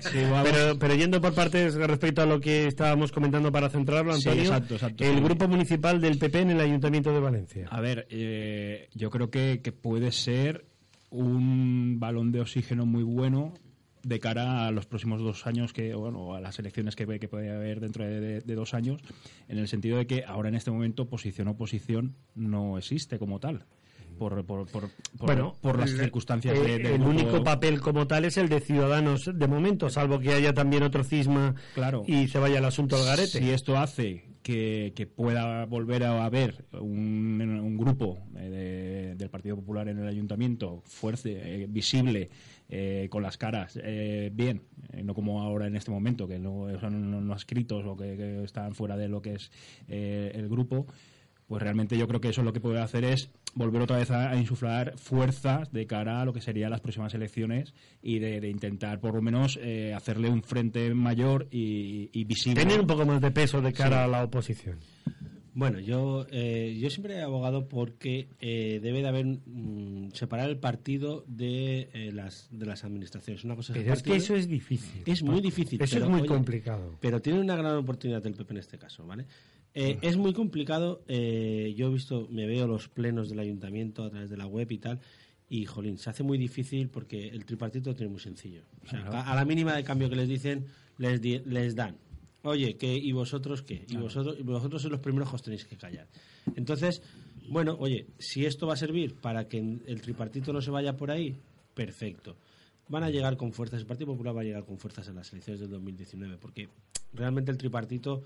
Sí, vamos. pero, pero yendo por partes respecto a lo que estábamos comentando para centrarlo, Sí, Antonio, exacto, exacto, el sí. grupo municipal del PP en el Ayuntamiento de Valencia. A ver, eh, yo creo que, que puede ser un balón de oxígeno muy bueno de cara a los próximos dos años que bueno a las elecciones que, que puede haber dentro de, de- de dos años en el sentido de que ahora en este momento posición oposición no existe como tal por, por, por, por- bueno, por las el- circunstancias eh, de, del el grupo- único papel como tal es el de Ciudadanos de momento, salvo que haya también otro cisma Claro. y se vaya el asunto al garete. Si esto hace que, que pueda volver a haber un, un grupo eh, de- del Partido Popular en el ayuntamiento fuerte, eh, visible, eh, con las caras bien, no como ahora en este momento, que no son no, escritos o que, que están fuera de lo que es el grupo, pues realmente yo creo que eso lo que puede hacer es volver otra vez a, a insuflar fuerzas de cara a lo que serían las próximas elecciones y de, de intentar por lo menos eh, hacerle un frente mayor y, y visible. Tener un poco más de peso de cara a la oposición. Bueno, yo, eh, yo siempre he abogado porque eh, debe de haber mm, separar el partido de, eh, las, de las administraciones. Una cosa es el Pero es que eso es difícil. es muy difícil. Eso pero, es muy oye, complicado. Pero tiene una gran oportunidad el PP en este caso, ¿vale? Eh, es muy complicado. eh, yo he visto, me veo los plenos del ayuntamiento a través de la web y tal. Y, jolín, se hace muy difícil porque el tripartito tiene muy sencillo. O sea, a, a la mínima de cambio que les dicen, les, di- les dan. Oye, ¿qué, ¿y vosotros qué? Y vosotros, y vosotros sois los primeros que os tenéis que callar. Entonces, bueno, oye, si esto va a servir para que el tripartito no se vaya por ahí, perfecto. Van a llegar con fuerzas, el Partido Popular va a llegar con fuerzas en las elecciones del 2019, porque realmente el tripartito...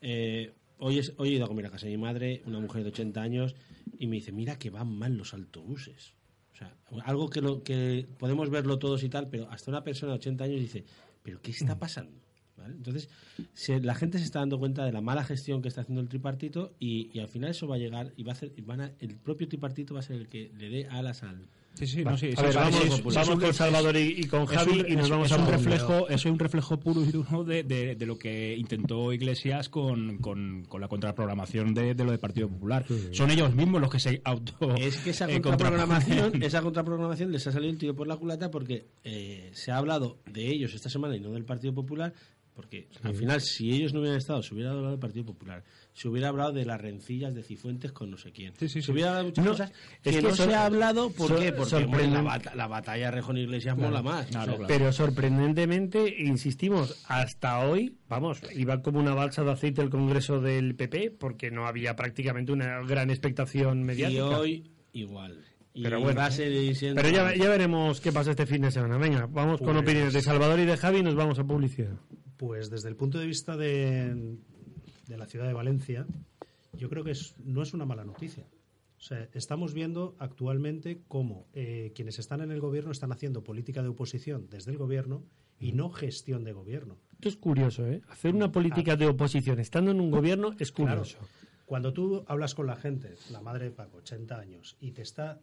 eh, hoy, es, hoy he ido a comer a casa de mi madre, una mujer de 80 años, y me dice, mira que van mal los autobuses. O sea, algo que, lo, que podemos verlo todos y tal, pero hasta una persona de 80 años dice, ¿pero qué está pasando? ¿Vale? Entonces, se- la gente se está dando cuenta de la mala gestión que está haciendo el tripartito y, y al final eso va a llegar y va a hacer, y van a- el propio tripartito va a ser el que le dé alas al... Sí, sí, no, sí, a sí, ver, sí, vamos, con Salvador y, y con es Javi un- y nos vamos es a un reflejo eso es un reflejo puro y duro de, de- de lo que intentó Iglesias con, con, con la contraprogramación de, de lo del Partido Popular. Son ellos mismos los que se auto Es que esa eh, contraprogramación, esa contraprogramación les ha salido el tiro por la culata porque eh, se ha hablado de ellos esta semana y no del Partido Popular, porque al final si ellos no hubieran estado, se hubiera hablado del Partido Popular, se hubiera hablado de las rencillas de Cifuentes con no sé quién, Sí, sí, se sí. hubiera hablado de muchas No, cosas es que, que no se ha hablado, ¿por qué? Porque la, bata- la batalla Rejón Iglesias mola más. Claro, O sea, claro. Pero sorprendentemente, insistimos, hasta hoy, vamos, iba como una balsa de aceite el Congreso del PP porque no había prácticamente una gran expectación Y mediática. hoy igual. Y Pero bueno, va a seguir siendo- Pero ya, ya veremos qué pasa este fin de semana. Venga, vamos con opiniones de Salvador y de Javi y nos vamos a publicidad. Pues desde el punto de vista de, de la ciudad de Valencia, yo creo que es- no es una mala noticia. O sea, estamos viendo actualmente cómo eh, quienes están en el gobierno están haciendo política de oposición desde el gobierno y no gestión de gobierno. Esto es curioso, ¿eh? Hacer una política de oposición estando en un gobierno es Claro, curioso. cuando tú hablas con la gente, la madre de Paco, 80 años, y te está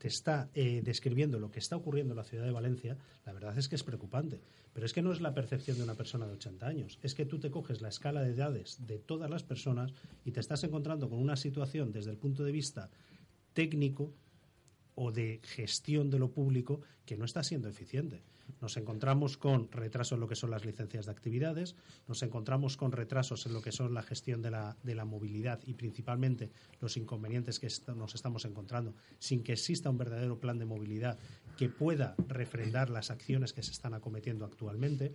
te está eh, describiendo lo que está ocurriendo en la ciudad de Valencia, la verdad es que es preocupante. Pero es que no es la percepción de una persona de 80 años, es que tú te coges la escala de edades de todas las personas y te estás encontrando con una situación desde el punto de vista técnico o de gestión de lo público que no está siendo eficiente. Nos encontramos con retrasos en lo que son las licencias de actividades, nos encontramos con retrasos en lo que son la gestión de la, de la movilidad y principalmente los inconvenientes que nos estamos encontrando sin que exista un verdadero plan de movilidad que pueda refrendar las acciones que se están acometiendo actualmente.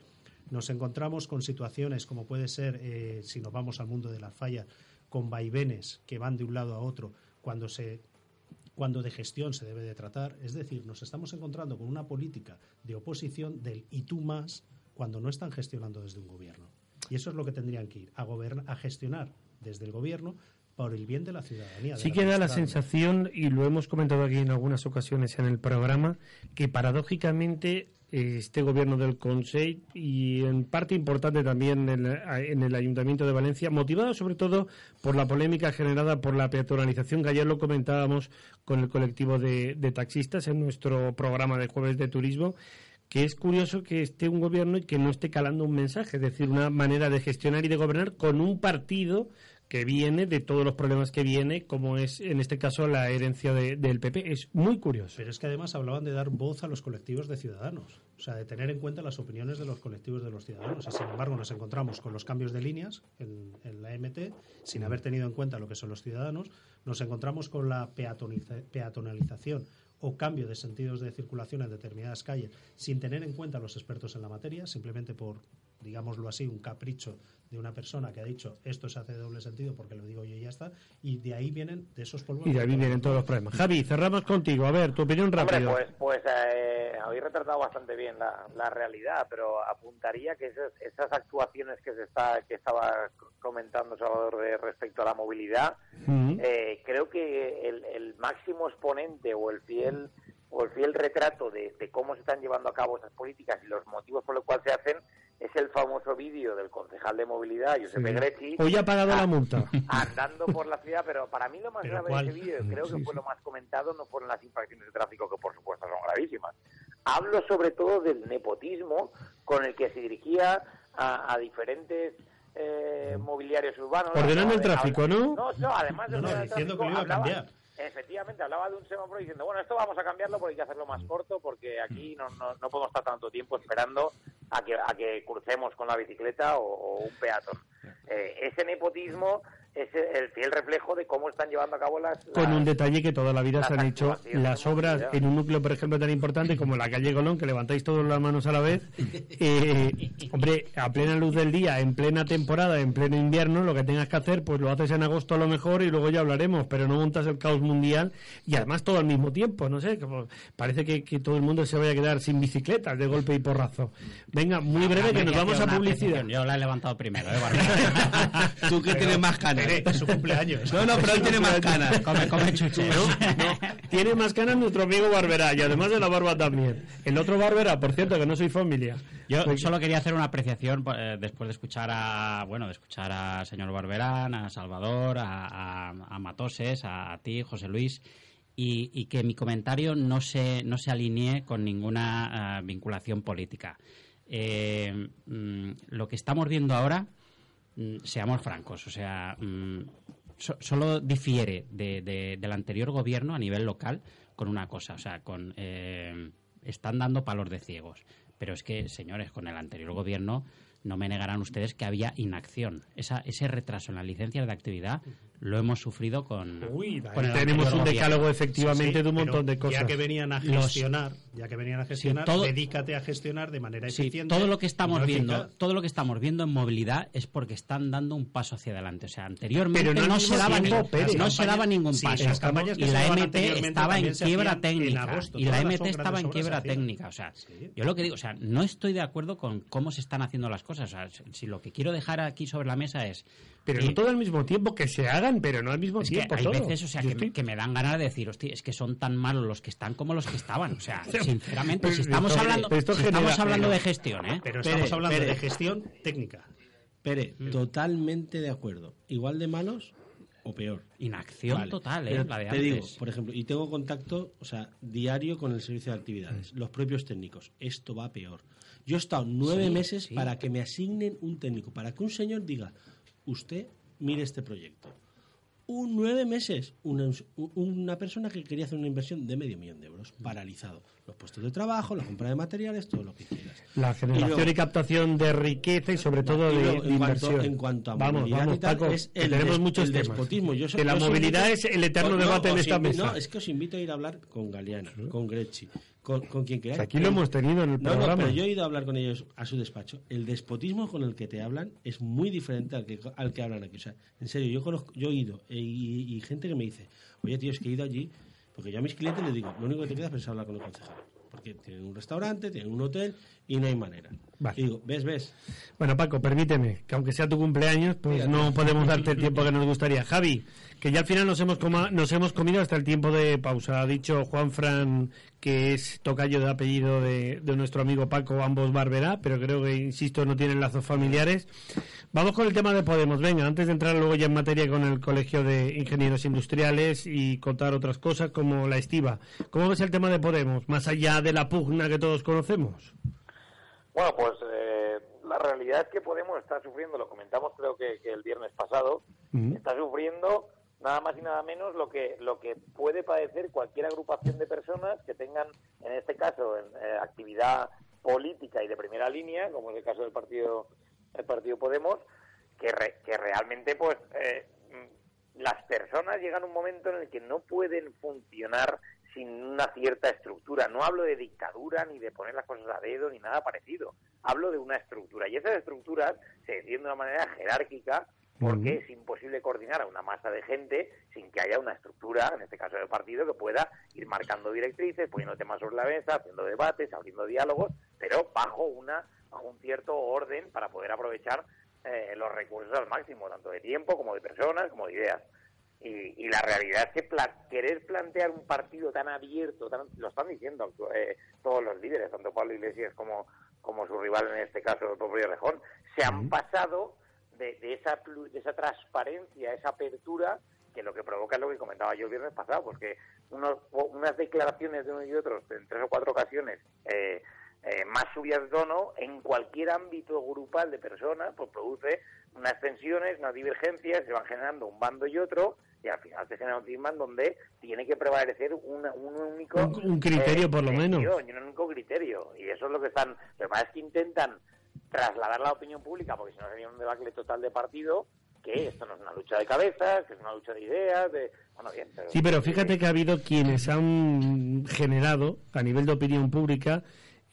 Nos encontramos con situaciones como puede ser, eh, si nos vamos al mundo de la falla, con vaivenes que van de un lado a otro cuando se cuando de gestión se debe de tratar. Es decir, nos estamos encontrando con una política de oposición del y tú más cuando no están gestionando desde un gobierno. Y eso es lo que tendrían que ir, a, gobernar, a gestionar desde el gobierno por el bien de la ciudadanía. Sí que da la sensación, y lo hemos comentado aquí en algunas ocasiones en el programa, que paradójicamente este gobierno del Consejo y en parte importante también en, en el Ayuntamiento de Valencia, motivado sobre todo por la polémica generada por la peatonalización, que ayer lo comentábamos con el colectivo de, de taxistas en nuestro programa de jueves de turismo, que es curioso que esté un gobierno y que no esté calando un mensaje, es decir, una manera de gestionar y de gobernar con un partido que viene de todos los problemas que viene, como es en este caso la herencia de- del PP. Es muy curioso. Pero es que además hablaban de dar voz a los colectivos de ciudadanos, o sea, de tener en cuenta las opiniones de los colectivos de los ciudadanos. Y sin embargo, nos encontramos con los cambios de líneas en, la MT, sin haber tenido en cuenta lo que son los ciudadanos. Nos encontramos con la peatonalización o cambio de sentidos de circulación en determinadas calles, sin tener en cuenta a los expertos en la materia, simplemente por, digámoslo así, un capricho de una persona que ha dicho esto se hace de doble sentido porque lo digo yo y ya está, y de ahí vienen, de esos polvos. Y de ahí vienen todos los problemas. Javi, cerramos contigo. A ver, tu opinión Hombre, rápido. pues, pues eh, habéis retratado bastante bien la, la realidad, pero apuntaría que esas, esas actuaciones que se está que estaba comentando Salvador de respecto a la movilidad, Mm. eh, creo que el, el máximo exponente o el fiel o el fiel retrato de, de cómo se están llevando a cabo esas políticas y los motivos por los cuales se hacen es el famoso vídeo del concejal de movilidad, Giuseppe Greci, Hoy ha pagado la multa. andando por la ciudad, pero para mí lo más ¿Pero grave cuál? de ese vídeo, creo que fue lo más comentado, no fueron las infracciones de tráfico, que por supuesto son gravísimas. Hablo sobre todo del nepotismo con el que se dirigía a, a diferentes eh, mobiliarios urbanos. Ordenando el tráfico, ¿no? No, no, además de No, no, diciendo tráfico, que lo iba a cambiar. Efectivamente, hablaba de un semáforo diciendo, bueno, esto vamos a cambiarlo porque hay que hacerlo más corto porque aquí no, no, no podemos estar tanto tiempo esperando a que, a que crucemos con la bicicleta o, o un peatón. eh, ese nepotismo es el fiel reflejo de cómo están llevando a cabo las... Con un detalle que toda la vida se han hecho las obras en un núcleo, por ejemplo, tan importante como la calle Colón, que levantáis todas las manos a la vez. Eh, hombre, a plena luz del día, en plena temporada, en pleno invierno, lo que tengas que hacer, pues lo haces en agosto a lo mejor y luego ya hablaremos, pero no montas el caos mundial y además todo al mismo tiempo, no sé, como parece que, que todo el mundo se vaya a quedar sin bicicletas de golpe y porrazo. Venga, muy breve, que nos vamos a publicidad. Yo la he levantado primero, ¿eh? Tú que tienes más canas. Es su cumpleaños. No, no, pero él tiene más canas. come, come chuches. Tiene más canas nuestro amigo Barbera y además de la barba también. El otro Barbera, por cierto, que no soy familia. Yo Pues- solo quería hacer una apreciación eh, después de escuchar a bueno de escuchar a señor Barberán, a Salvador, a, a- a Matoses, a, a ti, José Luis, y, y que mi comentario no se no se alinee con ninguna eh, vinculación política. Eh, mm, lo que estamos viendo ahora, seamos francos, o sea, mm, so- solo difiere de- del anterior gobierno a nivel local con una cosa, o sea, con eh, están dando palos de ciegos. Pero es que, señores, con el anterior gobierno no me negarán ustedes que había inacción. Esa, ese retraso en las licencias de actividad lo hemos sufrido con, Uy, con el tenemos un gobierno. decálogo efectivamente Sí, de un montón de cosas. Ya que venían a Los- gestionar, ya que venían a gestionar, todo- dedícate a gestionar de manera Sí, eficiente. todo lo que estamos no viendo, eficaz. todo lo que estamos viendo en movilidad es porque están dando un paso hacia adelante. O sea, anteriormente Pero no no, se daba, tiempo, ni- no se daba ningún sí, paso. y la MT estaba en quiebra hacían en técnica. agosto. y la MT estaba en quiebra técnica. O sea, Sí. yo lo que digo, o sea, no estoy de acuerdo con cómo se están haciendo las cosas. O sea, si- lo que quiero dejar aquí sobre la mesa es Pero no todo al mismo tiempo, que se hagan, pero no al mismo es que tiempo hay todo. veces, o sea, que, estoy- que me dan ganas de decir, hostia, es que son tan malos los que están como los que estaban. O sea, sinceramente, pero si estamos esto- hablando, esto si genera- estamos hablando pero- de gestión, ¿eh? Pero Pere, estamos hablando Pere. de gestión técnica. Pere, totalmente de acuerdo. Igual de malos o peor. Inacción Vale. total, ¿eh? La de te antes. digo, por ejemplo, y tengo contacto, o sea, diario con el servicio de actividades, los propios técnicos. Esto va peor. Yo he estado nueve Sí, meses sí. para que me asignen un técnico, para que un señor diga, usted mire este proyecto. Un nueve meses, una, una persona que quería hacer una inversión de medio millón de euros, paralizado. Los puestos de trabajo, la compra de materiales, todo lo que quieras. La generación y, luego- captación de riqueza y sobre todo Y de, luego, de en cuanto- inversión. en cuanto a vamos, movilidad vamos, y tal, Paco, es que el tenemos des- muchos el temas. despotismo. Yo so- que la yo movilidad invito- es el eterno No, debate en esta mesa. No, es que os invito a ir a hablar con Galeana, con Grecci, con, con quien queráis. Que aquí lo hemos tenido en el No, no, programa. pero yo he ido a hablar con ellos a su despacho. El despotismo con el que te hablan es muy diferente al que, al que hablan aquí. O sea, en serio, yo conozco, yo he ido eh, y, y gente que me dice, oye, tío, es que he ido allí, porque yo a mis clientes les digo, lo único que te queda es pensar hablar con el concejal. Porque tienen un restaurante, tienen un hotel y no hay manera. Vale. Y digo, ¿ves, ves? Bueno, Paco, permíteme, que aunque sea tu cumpleaños, pues no podemos darte el tiempo que nos gustaría. Javi, que ya al final nos hemos, coma- nos hemos comido hasta el tiempo de pausa. Ha dicho Juan Fran que es tocayo de apellido de, de nuestro amigo Paco, ambos Barberá, pero creo que, insisto, no tienen lazos familiares. Vamos con el tema de Podemos. Venga, antes de entrar luego ya en materia con el Colegio de Ingenieros Industriales y contar otras cosas como la estiva. ¿Cómo ves el tema de Podemos, más allá de la pugna que todos conocemos? Bueno, pues eh, la realidad es que Podemos está sufriendo, lo comentamos creo que, que el viernes pasado, está sufriendo nada más y nada menos lo que lo que puede padecer cualquier agrupación de personas que tengan, en este caso, en, eh, actividad política y de primera línea, como es el caso del partido el partido Podemos, que, re- que realmente pues eh, las personas llegan a un momento en el que no pueden funcionar sin una cierta estructura. No hablo de dictadura ni de poner las cosas a dedo ni nada parecido. Hablo de una estructura. Y esas estructuras se deciden de una manera jerárquica porque es imposible coordinar a una masa de gente sin que haya una estructura, en este caso del partido, que pueda ir marcando directrices, poniendo temas sobre la mesa, haciendo debates, abriendo diálogos, pero bajo una bajo un cierto orden para poder aprovechar eh, los recursos al máximo, tanto de tiempo como de personas, como de ideas. Y, y la realidad es que pla- querer plantear un partido tan abierto, tan- lo están diciendo eh, todos los líderes, tanto Pablo Iglesias como, como su rival en este caso, el propio Rejón, se han pasado de, de esa, de esa transparencia, esa apertura, que lo que provoca es lo que comentaba yo el viernes pasado, porque unos, unas declaraciones de uno y otros en tres o cuatro ocasiones eh, eh, más subidas de tono en cualquier ámbito grupal de personas, pues produce unas tensiones, unas divergencias, se van generando un bando y otro, y al final se genera un en donde tiene que prevalecer una- un único Un- un criterio, por lo menos. un único criterio. Y eso es lo que están. Lo que pasa es que intentan trasladar la opinión pública, porque si no sería un debacle total de partido, que esto no es una lucha de cabezas, que es una lucha de ideas, de... Bueno, bien, pero... Sí, pero fíjate que ha habido quienes han generado, a nivel de opinión pública,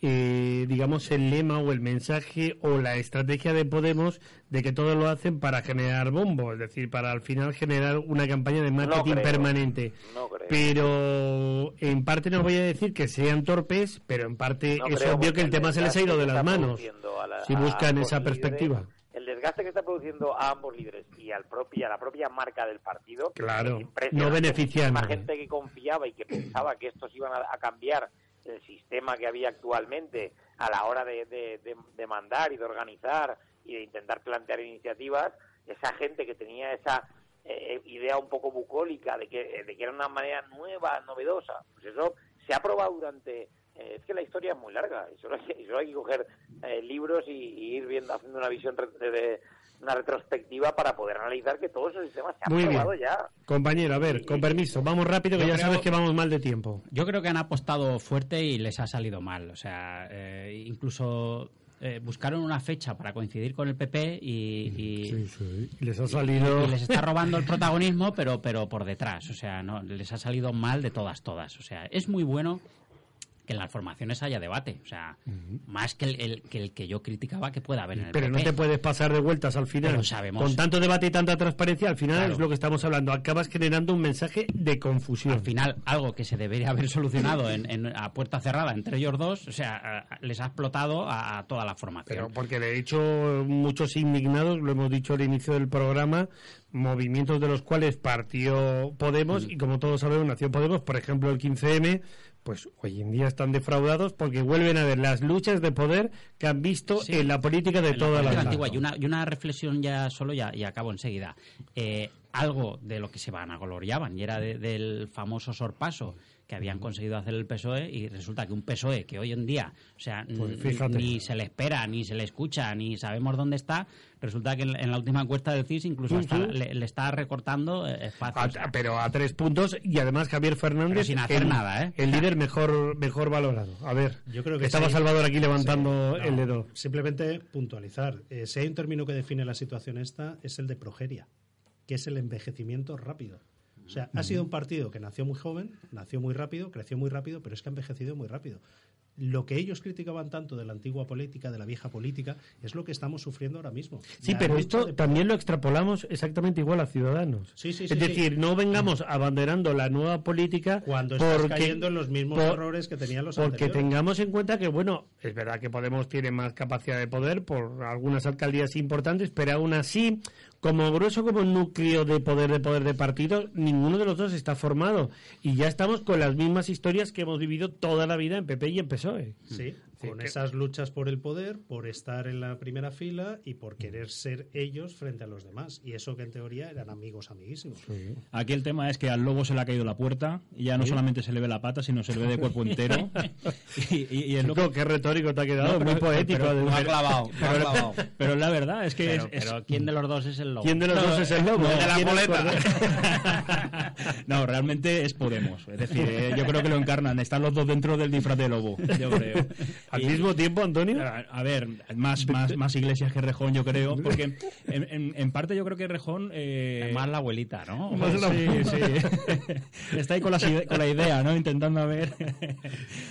eh, digamos, el lema o el mensaje o la estrategia de Podemos de que todo lo hacen para generar bombo, es decir, para al final generar una campaña de marketing creo, permanente. no creo. Pero en parte no voy a decir que sean torpes, pero en parte No es obvio que el tema se les ha ido de las manos. la- Si buscan esa líderes, perspectiva. El desgaste que está produciendo a ambos líderes y al a la propia marca del partido. Claro, no beneficia a Muchísima nadie. gente que confiaba y que pensaba que estos iban a, a cambiar el sistema que había actualmente a la hora de, de- mandar y de organizar y de intentar plantear iniciativas, esa gente que tenía esa eh, idea un poco bucólica de que, de que era una manera nueva, novedosa, pues eso se ha probado durante... eh, es que la historia es muy larga y solo hay, que- coger eh, libros y, y ir viendo, haciendo una visión de- una retrospectiva para poder analizar que todos esos sistemas se han Muy bien. probado ya. Compañero, a ver, con permiso, vamos rápido que Yo ya creo- sabes que vamos mal de tiempo. Yo creo que han apostado fuerte y les ha salido mal. O sea, eh, incluso eh, buscaron una fecha para coincidir con el PP y, y- Y les ha salido... y les está robando el protagonismo, pero, pero por detrás. O sea, no les ha salido mal de todas, todas. O sea, es muy bueno que en las formaciones haya debate. O sea, más que el, el- que el que yo criticaba que pueda haber en el Pero no te puedes pasar de vueltas al final. Pero sabemos- Con tanto debate y tanta transparencia, al final Claro. es lo que estamos hablando. Acabas generando un mensaje de confusión. Al final, algo que se debería haber solucionado en, en- a puerta cerrada entre ellos dos, o sea, a- les ha explotado a, a toda la formación. Pero porque de hecho muchos indignados, lo hemos dicho al inicio del programa, movimientos de los cuales partió Podemos y como todos sabemos nació Podemos, por ejemplo el 15M, pues hoy en día están defraudados porque vuelven a ver las luchas de poder que han visto Sí. en la política de toda la, vida. antigua. Y una, y una reflexión ya solo ya, y acabo enseguida. Eh, algo de lo que se vanagloriaban y era de- del famoso sorpaso que habían conseguido hacer el PSOE y resulta que un PSOE que hoy en día, o sea, Pues ni se le espera, ni se le escucha, ni sabemos dónde está, resulta que en, en la última encuesta del CIS incluso hasta le, le está recortando eh, espacio. A- o sea, pero a tres puntos y además Javier Fernández Pero sin hacer el, nada, ¿eh? el líder mejor mejor valorado a ver Yo creo que estaba sí. Salvador aquí levantando Sí, el dedo Simplemente puntualizar. Eh, si hay un término que define la situación esta, es el de progeria, que es el envejecimiento rápido. O sea, ha sido un partido que nació muy joven, nació muy rápido, creció muy rápido, pero es que ha envejecido muy rápido. Lo que ellos criticaban tanto de la antigua política, de la vieja política, es lo que estamos sufriendo ahora mismo. Sí, La pero esto de- también lo extrapolamos exactamente igual a Ciudadanos. Sí, sí, sí, es decir, no vengamos abanderando la nueva política Cuando estás porque, cayendo en los mismos por- errores que tenían los porque anteriores. tengamos en cuenta que, bueno, es verdad que Podemos tiene más capacidad de poder por algunas alcaldías importantes, pero aún así, como grueso, como núcleo de poder de poder de partido, ninguno de los dos está formado. Y ya estamos con las mismas historias que hemos vivido toda la vida en PP y en PSOE. Sí, Sí, con que- esas luchas por el poder, por estar en la primera fila y por querer ser ellos frente a los demás. Y eso que en teoría eran amigos amiguísimos. Aquí el tema es que al lobo se le ha caído la puerta y ya no solamente se le ve la pata, sino se le ve de cuerpo entero. y, y- y es lo que- Chico, qué retórico te ha quedado, No, pero- muy poético. pero- me ha clavado. Pero la verdad es que pero, es- es- pero ¿quién de los dos es el lobo? ¿Quién de los No, dos es el lobo? no, de la ¿Quién es boleta. Cordero? no, realmente es Podemos. Es decir, eh, yo creo que lo encarnan. Están los dos dentro del disfraz de lobo, yo creo. Al Y- mismo tiempo, Antonio. a, a ver, más, más, más iglesias que Rejón, yo creo, porque en, en- en parte yo creo que Rejón... eh, Más la abuelita, ¿no? Más la- Sí, sí. Está ahí con, ide- con la idea, ¿no? Intentando a ver.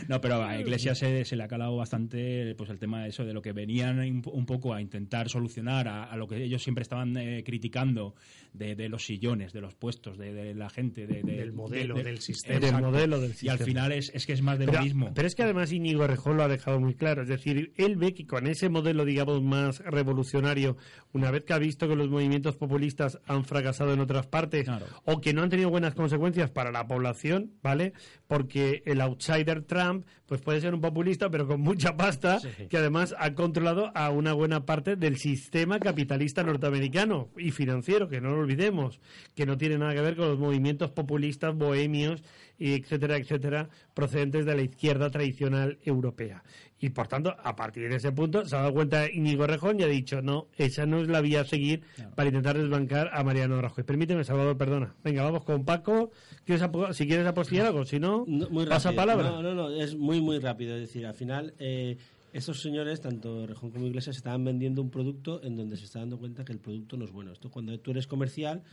no, pero a Iglesias se, se le ha calado bastante pues el tema de eso, de lo que venían un, poco a intentar solucionar, a, a lo que ellos siempre estaban eh, criticando de, de los sillones, de los puestos, de, de la gente, de- de- Del modelo, de- del de- sistema. Del modelo del Y al final es, es que es más de pero, lo mismo. pero es que además Íñigo Rejón lo ha dejado muy claro. Es decir, él ve que con ese modelo, digamos, más revolucionario, una vez que ha visto que los movimientos populistas han fracasado en otras partes Claro. o que no han tenido buenas consecuencias para la población, ¿vale? Porque el outsider Trump, pues puede ser un populista, pero con mucha pasta, que además ha controlado a una buena parte del sistema capitalista norteamericano y financiero, que no lo olvidemos, que no tiene nada que ver con los movimientos populistas, bohemios, etcétera, etcétera, procedentes de la izquierda tradicional europea. Y por tanto, a partir de ese punto, se ha dado cuenta Íñigo Rejón y ha dicho, no, esa no es la vía a seguir para intentar desbancar a Mariano Rajoy. Permíteme, Salvador, perdona. Venga, vamos con Paco. ¿Quieres si quieres apostillar algo, si no, No, muy pasa rápido. palabra. No, no, no, es muy, muy rápido. Es decir, al final, eh, Estos señores, tanto Rejón como Iglesias, estaban vendiendo un producto en donde se está dando cuenta que el producto no es bueno. Esto cuando tú eres comercial,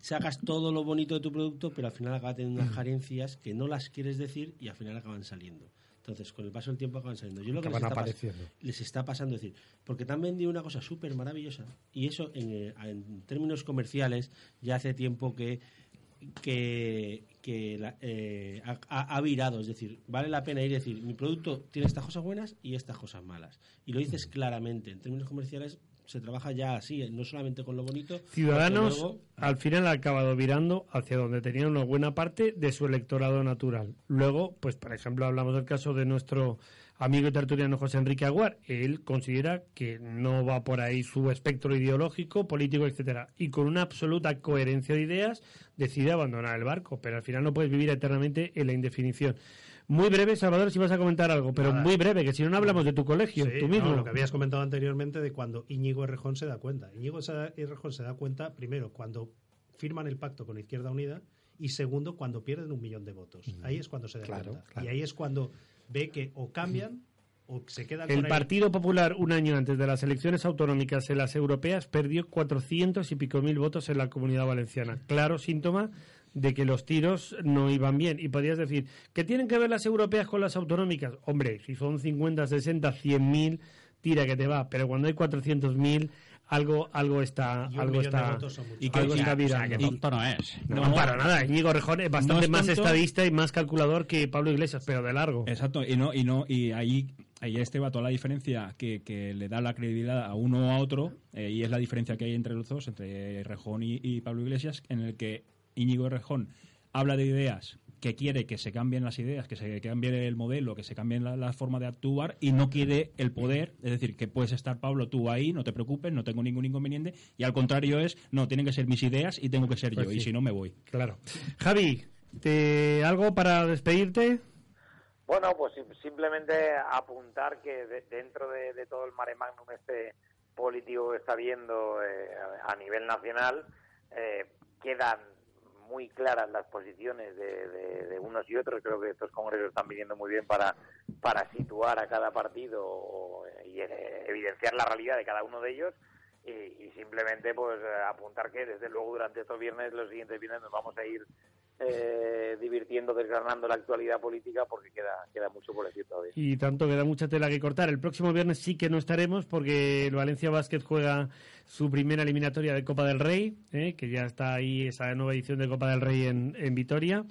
sacas todo lo bonito de tu producto, pero al final acaba teniendo unas carencias que no las quieres decir y al final acaban saliendo. Entonces, con el paso del tiempo acaban saliendo. Yo lo que les está, les está pasando es decir, porque te han vendido una cosa súper maravillosa y eso en, eh, en términos comerciales ya hace tiempo que que, que la- eh, ha, ha- ha virado, es decir, vale la pena ir y decir, mi producto tiene estas cosas buenas y estas cosas malas. Y lo dices claramente, en términos comerciales se trabaja ya así, no solamente con lo bonito. Ciudadanos luego- al final ha acabado virando hacia donde tenían una buena parte de su electorado natural. Luego, pues por ejemplo, hablamos del caso de nuestro amigo y tertuliano José Enrique Aguar. Él considera que no va por ahí su espectro ideológico, político, etcétera, y con una absoluta coherencia de ideas decide abandonar el barco, pero al final no puedes vivir eternamente en la indefinición. Muy breve, Salvador, si vas a comentar algo, pero Nada. muy breve, que si no, no hablamos de tu colegio, Sí, tú no, mismo. lo que habías comentado anteriormente de cuando Íñigo Errejón se da cuenta. Íñigo Errejón se da cuenta, primero, cuando firman el pacto con Izquierda Unida y segundo, cuando pierden un millón de votos. Ahí es cuando se da Claro, cuenta. claro. Y ahí es cuando ve que o cambian o se quedan El. Partido Popular, un año antes de las elecciones autonómicas en las europeas, perdió 400 y pico mil votos en la comunidad valenciana. Claro síntoma de que los tiros no iban bien. Y podrías decir, ¿qué tienen que ver las europeas con las autonómicas? Hombre, si son 50, 60, 100 mil, tira que te va. Pero cuando hay 400 mil, algo, algo está... Y algo está. Y que- algo y- está o sea, O sea, que tonto no es. No, para nada. Íñigo Rejón es bastante es más estadista y más calculador que Pablo Iglesias, pero de largo. Exacto, y no, y no, y ahí, ahí este va toda la diferencia que, que le da la credibilidad a uno o a otro, eh, y es la diferencia que hay entre los dos, entre Rejón y, y Pablo Iglesias, en el que Íñigo Rejón habla de ideas que quiere que se cambien las ideas, que se cambie el modelo, que se cambie la, la forma de actuar y no quiere el poder, es decir, que puedes estar Pablo tú ahí, no te preocupes, no tengo ningún inconveniente, y al contrario es, no, tienen que ser mis ideas y tengo que ser Pues yo, sí. y si no me voy. Claro. Javi, ¿te, ¿algo para despedirte? Bueno, pues sim- simplemente apuntar que de- dentro de, de todo el mare magnum este político que está habiendo eh, a nivel nacional, eh, quedan muy claras las posiciones de, de- unos y otros. Creo que estos congresos están viniendo muy bien para, para situar a cada partido eh, y eh, evidenciar la realidad de cada uno de ellos. Y, y simplemente pues eh, apuntar que desde luego durante estos viernes, los siguientes viernes nos vamos a ir eh, divirtiendo, desgranando la actualidad política porque queda, queda mucho por decir todavía. Y tanto queda mucha tela que cortar. El próximo viernes sí que no estaremos porque el Valencia Basket juega su primera eliminatoria de Copa del Rey, ¿eh? que ya está ahí esa nueva edición de Copa del Rey en, en Vitoria.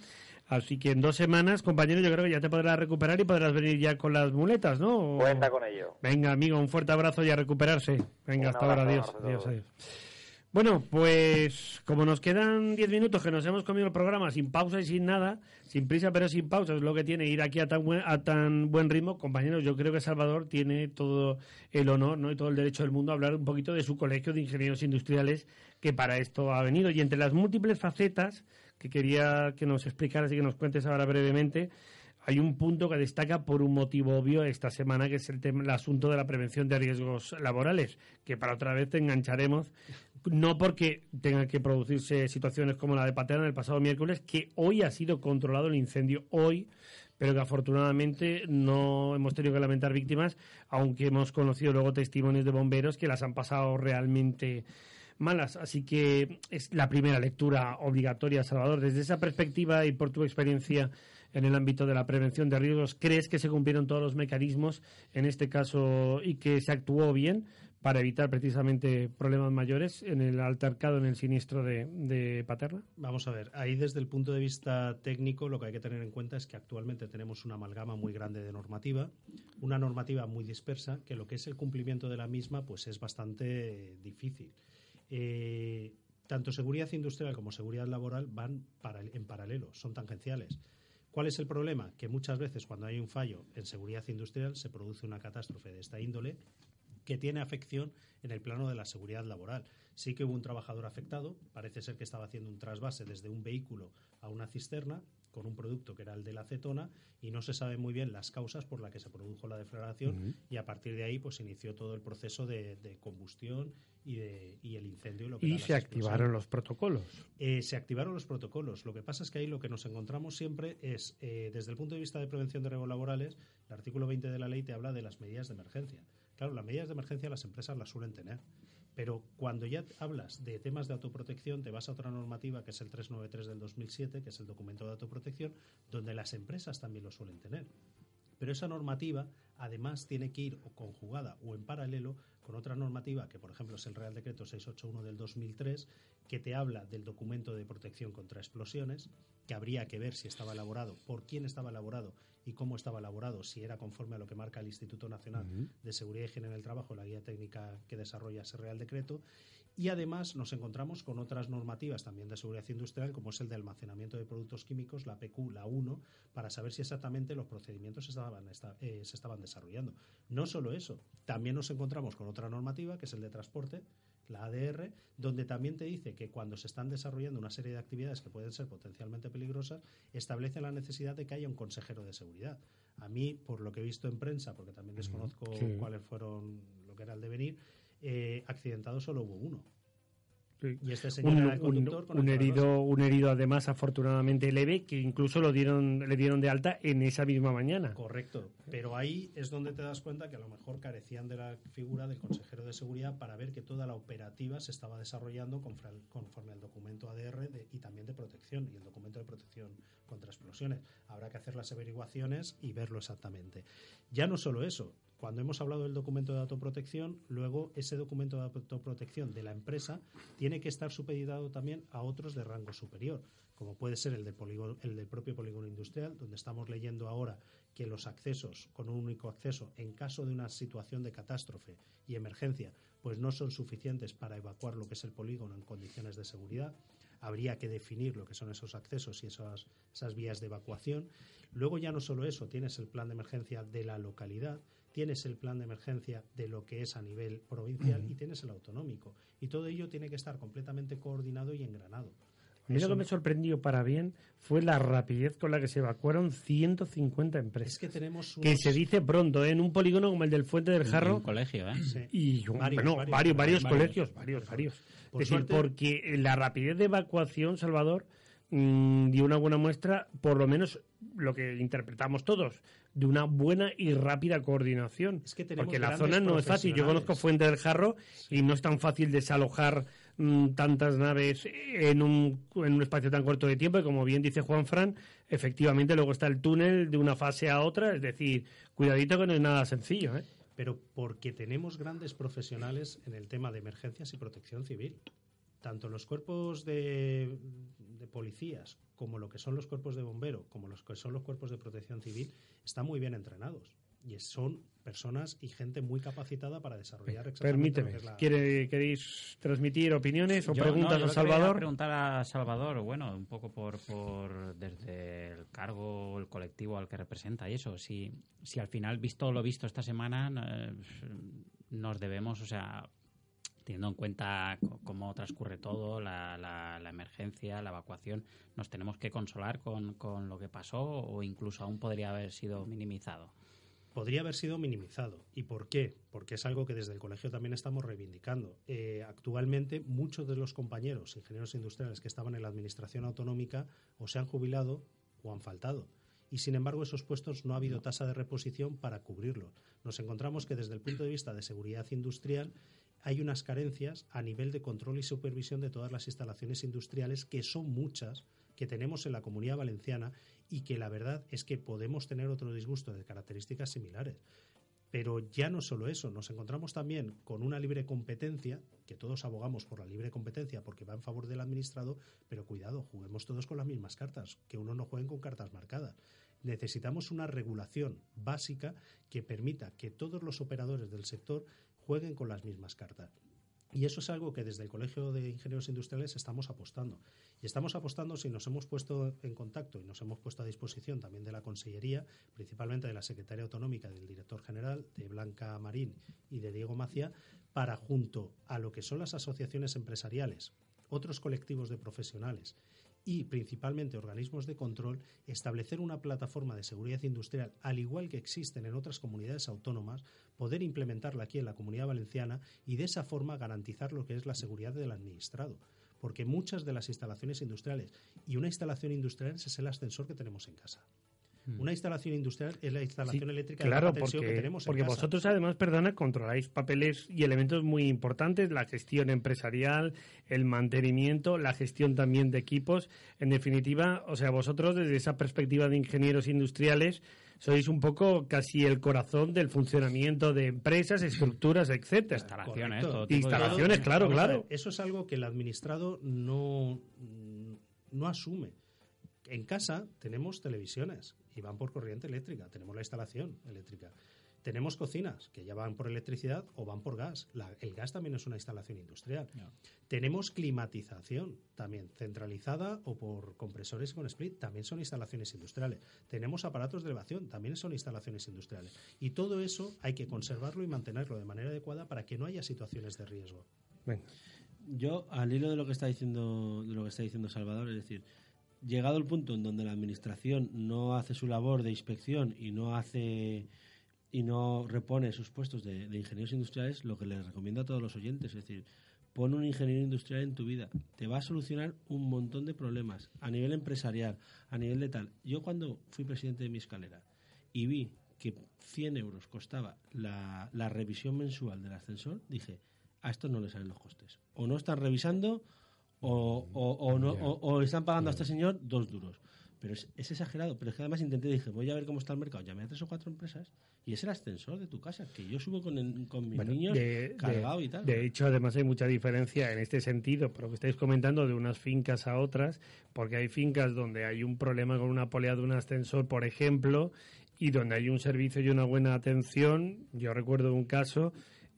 Así que en dos semanas, compañero, yo creo que ya te podrás recuperar y podrás venir ya con las muletas, ¿no? Cuenta con ello. Venga, amigo, un fuerte abrazo y a recuperarse. Venga, Un hasta ahora, adiós. Adiós, adiós. Bueno, pues como nos quedan 10 minutos que nos hemos comido el programa sin pausa y sin nada, sin prisa pero sin pausa, es lo que tiene ir aquí a tan buen, a tan buen ritmo. Compañeros, yo creo que Salvador tiene todo el honor ¿no? y todo el derecho del mundo a hablar un poquito de su colegio de ingenieros industriales que para esto ha venido. Y entre las múltiples facetas que quería que nos explicaras y que nos cuentes ahora brevemente, hay un punto que destaca por un motivo obvio esta semana, que es el, tema, el asunto de la prevención de riesgos laborales, que para otra vez te engancharemos, no porque tengan que producirse situaciones como la de Paterna el pasado miércoles, que hoy ha sido controlado el incendio, hoy, pero que afortunadamente no hemos tenido que lamentar víctimas, aunque hemos conocido luego testimonios de bomberos que las han pasado realmente malas. Así que es la primera lectura obligatoria, Salvador. Desde esa perspectiva y por tu experiencia en el ámbito de la prevención de riesgos, ¿crees que se cumplieron todos los mecanismos en este caso y que se actuó bien para evitar precisamente problemas mayores en el altercado, en el siniestro de, Paterna? Vamos a ver, ahí desde el punto de vista técnico lo que hay que tener en cuenta es que actualmente tenemos una amalgama muy grande de normativa, una normativa muy dispersa, que lo que es el cumplimiento de la misma pues es bastante difícil. Eh, tanto seguridad industrial como seguridad laboral van en paralelo, son tangenciales. ¿Cuál es el problema? Que muchas veces cuando hay un fallo en seguridad industrial se produce una catástrofe de esta índole que tiene afección en el plano de la seguridad laboral. Sí que hubo un trabajador afectado, parece ser que estaba haciendo un trasvase desde un vehículo a una cisterna con un producto que era el de la acetona y no se sabe muy bien las causas por las que se produjo la deflagración y a partir de ahí pues inició todo el proceso de, combustión y, de, y el incendio. Lo que y se activaron los protocolos. Eh, se activaron los protocolos. Lo que pasa es que ahí lo que nos encontramos siempre es, eh, desde el punto de vista de prevención de riesgos laborales, el artículo 20 de la ley te habla de las medidas de emergencia. Claro, las medidas de emergencia las empresas las suelen tener. Pero cuando ya hablas de temas de autoprotección, te vas a otra normativa que es el 393 del 2007, que es el documento de autoprotección, donde las empresas también lo suelen tener. Pero esa normativa, además, tiene que ir conjugada o en paralelo con otra normativa, que por ejemplo es el Real Decreto 681 del 2003, que te habla del documento de protección contra explosiones, que habría que ver si estaba elaborado, por quién estaba elaborado y cómo estaba elaborado, si era conforme a lo que marca el Instituto Nacional de Seguridad y Higiene en el Trabajo, la guía técnica que desarrolla ese Real Decreto. Y además nos encontramos con otras normativas también de seguridad industrial, como es el de almacenamiento de productos químicos, la PQ, la 1, para saber si exactamente los procedimientos estaban, eh, se estaban desarrollando. No solo eso, también nos encontramos con otra normativa, que es el de transporte, la ADR, donde también te dice que cuando se están desarrollando una serie de actividades que pueden ser potencialmente peligrosas, establece la necesidad de que haya un consejero de seguridad. A mí, por lo que he visto en prensa, porque también desconozco cuáles fueron lo que era el devenir, eh, accidentado solo hubo uno. Y este señor un, conductor un, herido, un herido además afortunadamente leve que incluso lo dieron, le dieron de alta en esa misma mañana. Correcto, pero ahí es donde te das cuenta que a lo mejor carecían de la figura del consejero de seguridad para ver que toda la operativa se estaba desarrollando conforme al documento ADR y también de protección y el documento de protección contra explosiones. Habrá que hacer las averiguaciones y verlo exactamente. Ya no solo eso, cuando hemos hablado del documento de autoprotección, luego ese documento de autoprotección de la empresa tiene que estar supeditado también a otros de rango superior, como puede ser el del, el del propio polígono industrial, donde estamos leyendo ahora que los accesos con un único acceso en caso de una situación de catástrofe y emergencia, pues no son suficientes para evacuar lo que es el polígono en condiciones de seguridad habría que definir lo que son esos accesos y esas vías de evacuación. Luego ya no solo eso, tienes el plan de emergencia de la localidad, tienes el plan de emergencia de lo que es a nivel provincial y tienes el autonómico. Y todo ello tiene que estar completamente coordinado y engranado. A mí lo que me sorprendió para bien fue la rapidez con la que se evacuaron 150 empresas. Es que tenemos Que se dice pronto, ¿eh? en un polígono como el del Fuente del Jarro. un colegio, ¿eh? Y varios, varios, varios, colegios, varios, varios. es decir, porque la rapidez de evacuación, Salvador, mm, dio una buena muestra, por lo menos lo que interpretamos todos, de una buena y rápida coordinación. Es que porque la zona no es fácil. Yo conozco Fuente del Jarro y no es tan fácil desalojar mm, tantas naves en un, en un espacio tan corto de tiempo. Y como bien dice Juan Fran, efectivamente luego está el túnel de una fase a otra. Es decir, cuidadito que no es nada sencillo. ¿eh? Pero porque tenemos grandes profesionales en el tema de emergencias y protección civil. Tanto los cuerpos de, de policías como lo que son los cuerpos de bombero, como los que son los cuerpos de protección civil, están muy bien entrenados y son personas y gente muy capacitada para desarrollar exactamente Permíteme, ¿queréis transmitir opiniones o preguntas a Salvador? preguntar a Salvador, bueno, un poco por, por desde el cargo, el colectivo al que representa y eso, si, si al final, visto lo visto esta semana, eh, nos debemos, o sea, teniendo en cuenta cómo transcurre todo, la, la, emergencia, la evacuación, nos tenemos que consolar con, con, lo que pasó o incluso aún podría haber sido minimizado. Podría haber sido minimizado. ¿Y por qué? Porque es algo que desde el colegio también estamos reivindicando. Eh, actualmente, muchos de los compañeros ingenieros industriales que estaban en la administración autonómica o se han jubilado o han faltado y sin embargo esos puestos no ha habido tasa de reposición para cubrirlos. Nos encontramos que desde el punto de vista de seguridad industrial hay unas carencias a nivel de control y supervisión de todas las instalaciones industriales, que son muchas, que tenemos en la comunidad valenciana y que la verdad es que podemos tener otro disgusto de características similares. Pero ya no solo eso, nos encontramos también con una libre competencia, que todos abogamos por la libre competencia porque va en favor del administrado, pero cuidado, juguemos todos con las mismas cartas, que uno no juegue con cartas marcadas. Necesitamos una regulación básica que permita que todos los operadores del sector jueguen con las mismas cartas. Y eso es algo que desde el Colegio de Ingenieros Industriales estamos apostando. Y estamos apostando si nos hemos puesto en contacto y nos hemos puesto a disposición también de la Consellería, principalmente de la Secretaria Autonómica, del Director General, de Blanca Marín y de Diego Macía, para junto a lo que son las asociaciones empresariales, otros colectivos de profesionales y principalmente organismos de control, establecer una plataforma de seguridad industrial, al igual que existen en otras comunidades autónomas, poder implementarla aquí en la comunidad valenciana y de esa forma garantizar lo que es la seguridad del administrado. Porque muchas de las instalaciones industriales, y una instalación industrial es el ascensor que tenemos en casa. Una instalación industrial es la instalación eléctrica claro, de tensión porque, que tenemos en porque casa. vosotros además, perdona, controláis papeles y elementos muy importantes, la gestión empresarial, el mantenimiento, la gestión también de equipos. En definitiva, o sea, vosotros desde esa perspectiva de ingenieros industriales sois un poco casi el corazón del funcionamiento de empresas, estructuras, etcétera. Instalaciones, todo tipo de- Instalaciones, claro, claro. ver, eso es algo que el administrado no, no asume. En casa tenemos televisiones y van por corriente eléctrica, tenemos la instalación eléctrica. Tenemos cocinas que ya van por electricidad o van por gas. La- el gas también es una instalación industrial. Tenemos climatización también centralizada o por compresores con split, también son instalaciones industriales. Tenemos aparatos de elevación, también son instalaciones industriales. Y todo eso hay que conservarlo y mantenerlo de manera adecuada para que no haya situaciones de riesgo. Venga. Yo, al hilo de lo que está diciendo, de lo que está diciendo Salvador, es decir, llegado el punto en donde la administración no hace su labor de inspección y no hace y no repone sus puestos de, ingenieros industriales, lo que les recomiendo a todos los oyentes, es decir, pon un ingeniero industrial en tu vida, te va a solucionar un montón de problemas a nivel empresarial, a nivel de tal. Yo cuando fui presidente de mi escalera y vi que 100 euros costaba la, la revisión mensual del ascensor, dije, a esto no le salen los costes. O no están revisando o, o, o no, o, o están pagando a este señor dos duros. Pero es, es exagerado. Pero es que además intenté, dije, voy a ver cómo está el mercado. Llamé a tres o cuatro empresas y es el ascensor de tu casa, que yo subo con, el- con mis Bueno, niños de- cargado de- y tal. De hecho, además hay mucha diferencia en este sentido, por lo que estáis comentando, de unas fincas a otras, porque hay fincas donde hay un problema con una polea de un ascensor, por ejemplo, y donde hay un servicio y una buena atención. Yo recuerdo un caso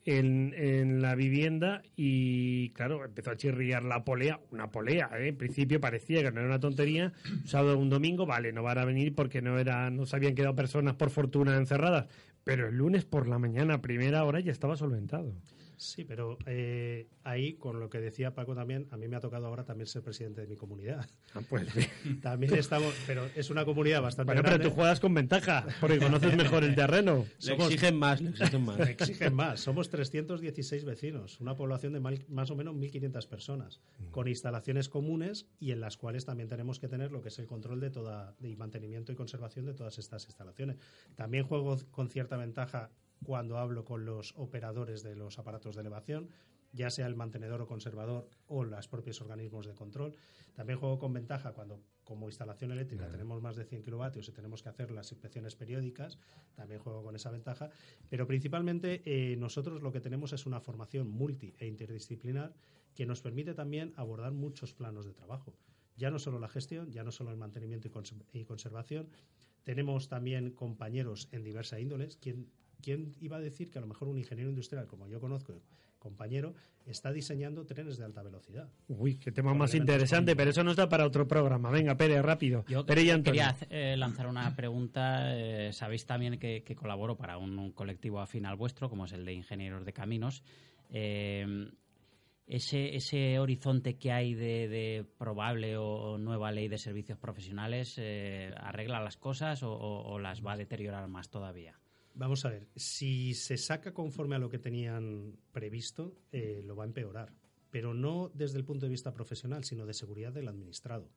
en, en la vivienda y, claro, empezó a chirriar la polea, una polea, ¿eh? en principio parecía que no era una tontería, un sábado un domingo, vale, no van a venir porque no, era, no se habían quedado personas por fortuna encerradas, pero el lunes por la mañana, primera hora, ya estaba solventado. Sí, pero eh, ahí, con lo que decía Paco también, a mí me ha tocado ahora también ser presidente de mi comunidad. Pues, También estamos, pero es una comunidad bastante bueno, pero tú juegas con ventaja, porque conoces mejor el terreno. Le exigen más, le exigen más. Me exigen más. Somos 316 vecinos, una población de mal- más o menos 1.500 personas, con instalaciones comunes y en las cuales también tenemos que tener lo que es el control de toda y mantenimiento y conservación de todas estas instalaciones. También juego con cierta ventaja cuando hablo con los operadores de los aparatos de elevación, ya sea el mantenedor o conservador o los propios organismos de control. También juego con ventaja cuando, como instalación eléctrica, tenemos más de 100 kilovatios y tenemos que hacer las inspecciones periódicas. También juego con esa ventaja. Pero principalmente eh, nosotros lo que tenemos es una formación multi e interdisciplinar que nos permite también abordar muchos planos de trabajo. Ya no solo la gestión, ya no solo el mantenimiento y, cons- y conservación. Tenemos también compañeros en diversas índoles. ¿Quién, ¿Quién iba a decir que a lo mejor un ingeniero industrial, como yo conozco, compañero, está diseñando trenes de alta velocidad? Uy, qué tema más interesante, pero eso nos da para otro programa. Venga, Pérez, rápido. Yo Pérez y Antonio. quería eh, lanzar una pregunta. Eh, Sabéis también que, que colaboro para un, un colectivo afín al vuestro, como es el de Ingenieros de Caminos. Eh, ese, ese horizonte que hay de, de probable o nueva ley de servicios profesionales, eh, ¿arregla las cosas o, o- o las va a deteriorar más todavía? Vamos a ver, si se saca conforme a lo que tenían previsto, eh, lo va a empeorar. Pero no desde el punto de vista profesional, sino de seguridad del administrado.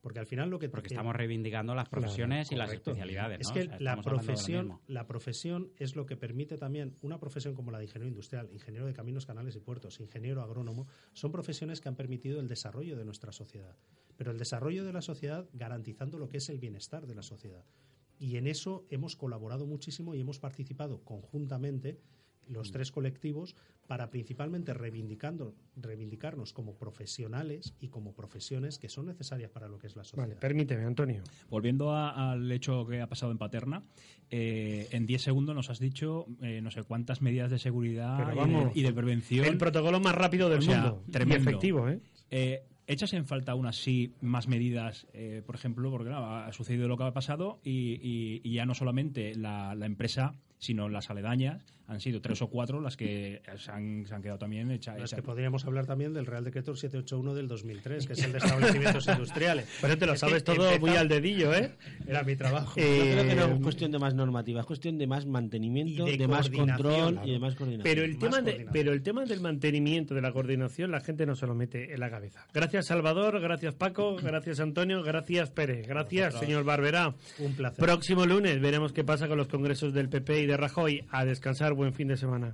Porque al final lo que... Porque que- estamos reivindicando las profesiones y las especialidades. Es ¿no? que O sea, la profesión, la profesión es lo que permite también una profesión como la de ingeniero industrial, ingeniero de caminos, canales y puertos, ingeniero agrónomo, son profesiones que han permitido el desarrollo de nuestra sociedad. Pero el desarrollo de la sociedad garantizando lo que es el bienestar de la sociedad. Y en eso hemos colaborado muchísimo y hemos participado conjuntamente los tres colectivos para principalmente reivindicando, reivindicarnos como profesionales y como profesiones que son necesarias para lo que es la sociedad. Vale, permíteme, Antonio. Volviendo a- al hecho que ha pasado en Paterna, eh, en 10 segundos nos has dicho eh, no sé cuántas medidas de seguridad y de- vamos, y, de, prevención. El protocolo más rápido del O sea, mundo. tremendo. Y efectivo, ¿eh? Eh, ¿Echas en falta aún así más medidas, eh, por ejemplo, porque ha sucedido lo que ha pasado y, ya no solamente la, la empresa, sino las aledañas, han sido tres o cuatro las que se han, se han quedado también hechas. Es que podríamos hablar también del Real Decreto 781 del 2003, que es el de establecimientos industriales. Pero te lo sabes todo muy al dedillo, ¿eh? Era mi trabajo. Yo creo que no Eh, es cuestión de más normativa, es cuestión de más mantenimiento, de de, más control claro. y de más coordinación. Pero el, Más tema de- pero el tema del mantenimiento, de la coordinación, la gente no se lo mete en la cabeza. Gracias, Salvador. Gracias, Paco. Gracias, Antonio. Gracias, Pérez. Gracias, señor Barberá. Un placer. Próximo lunes veremos qué pasa con los congresos del PP y de Rajoy. A descansar. Buen fin de semana.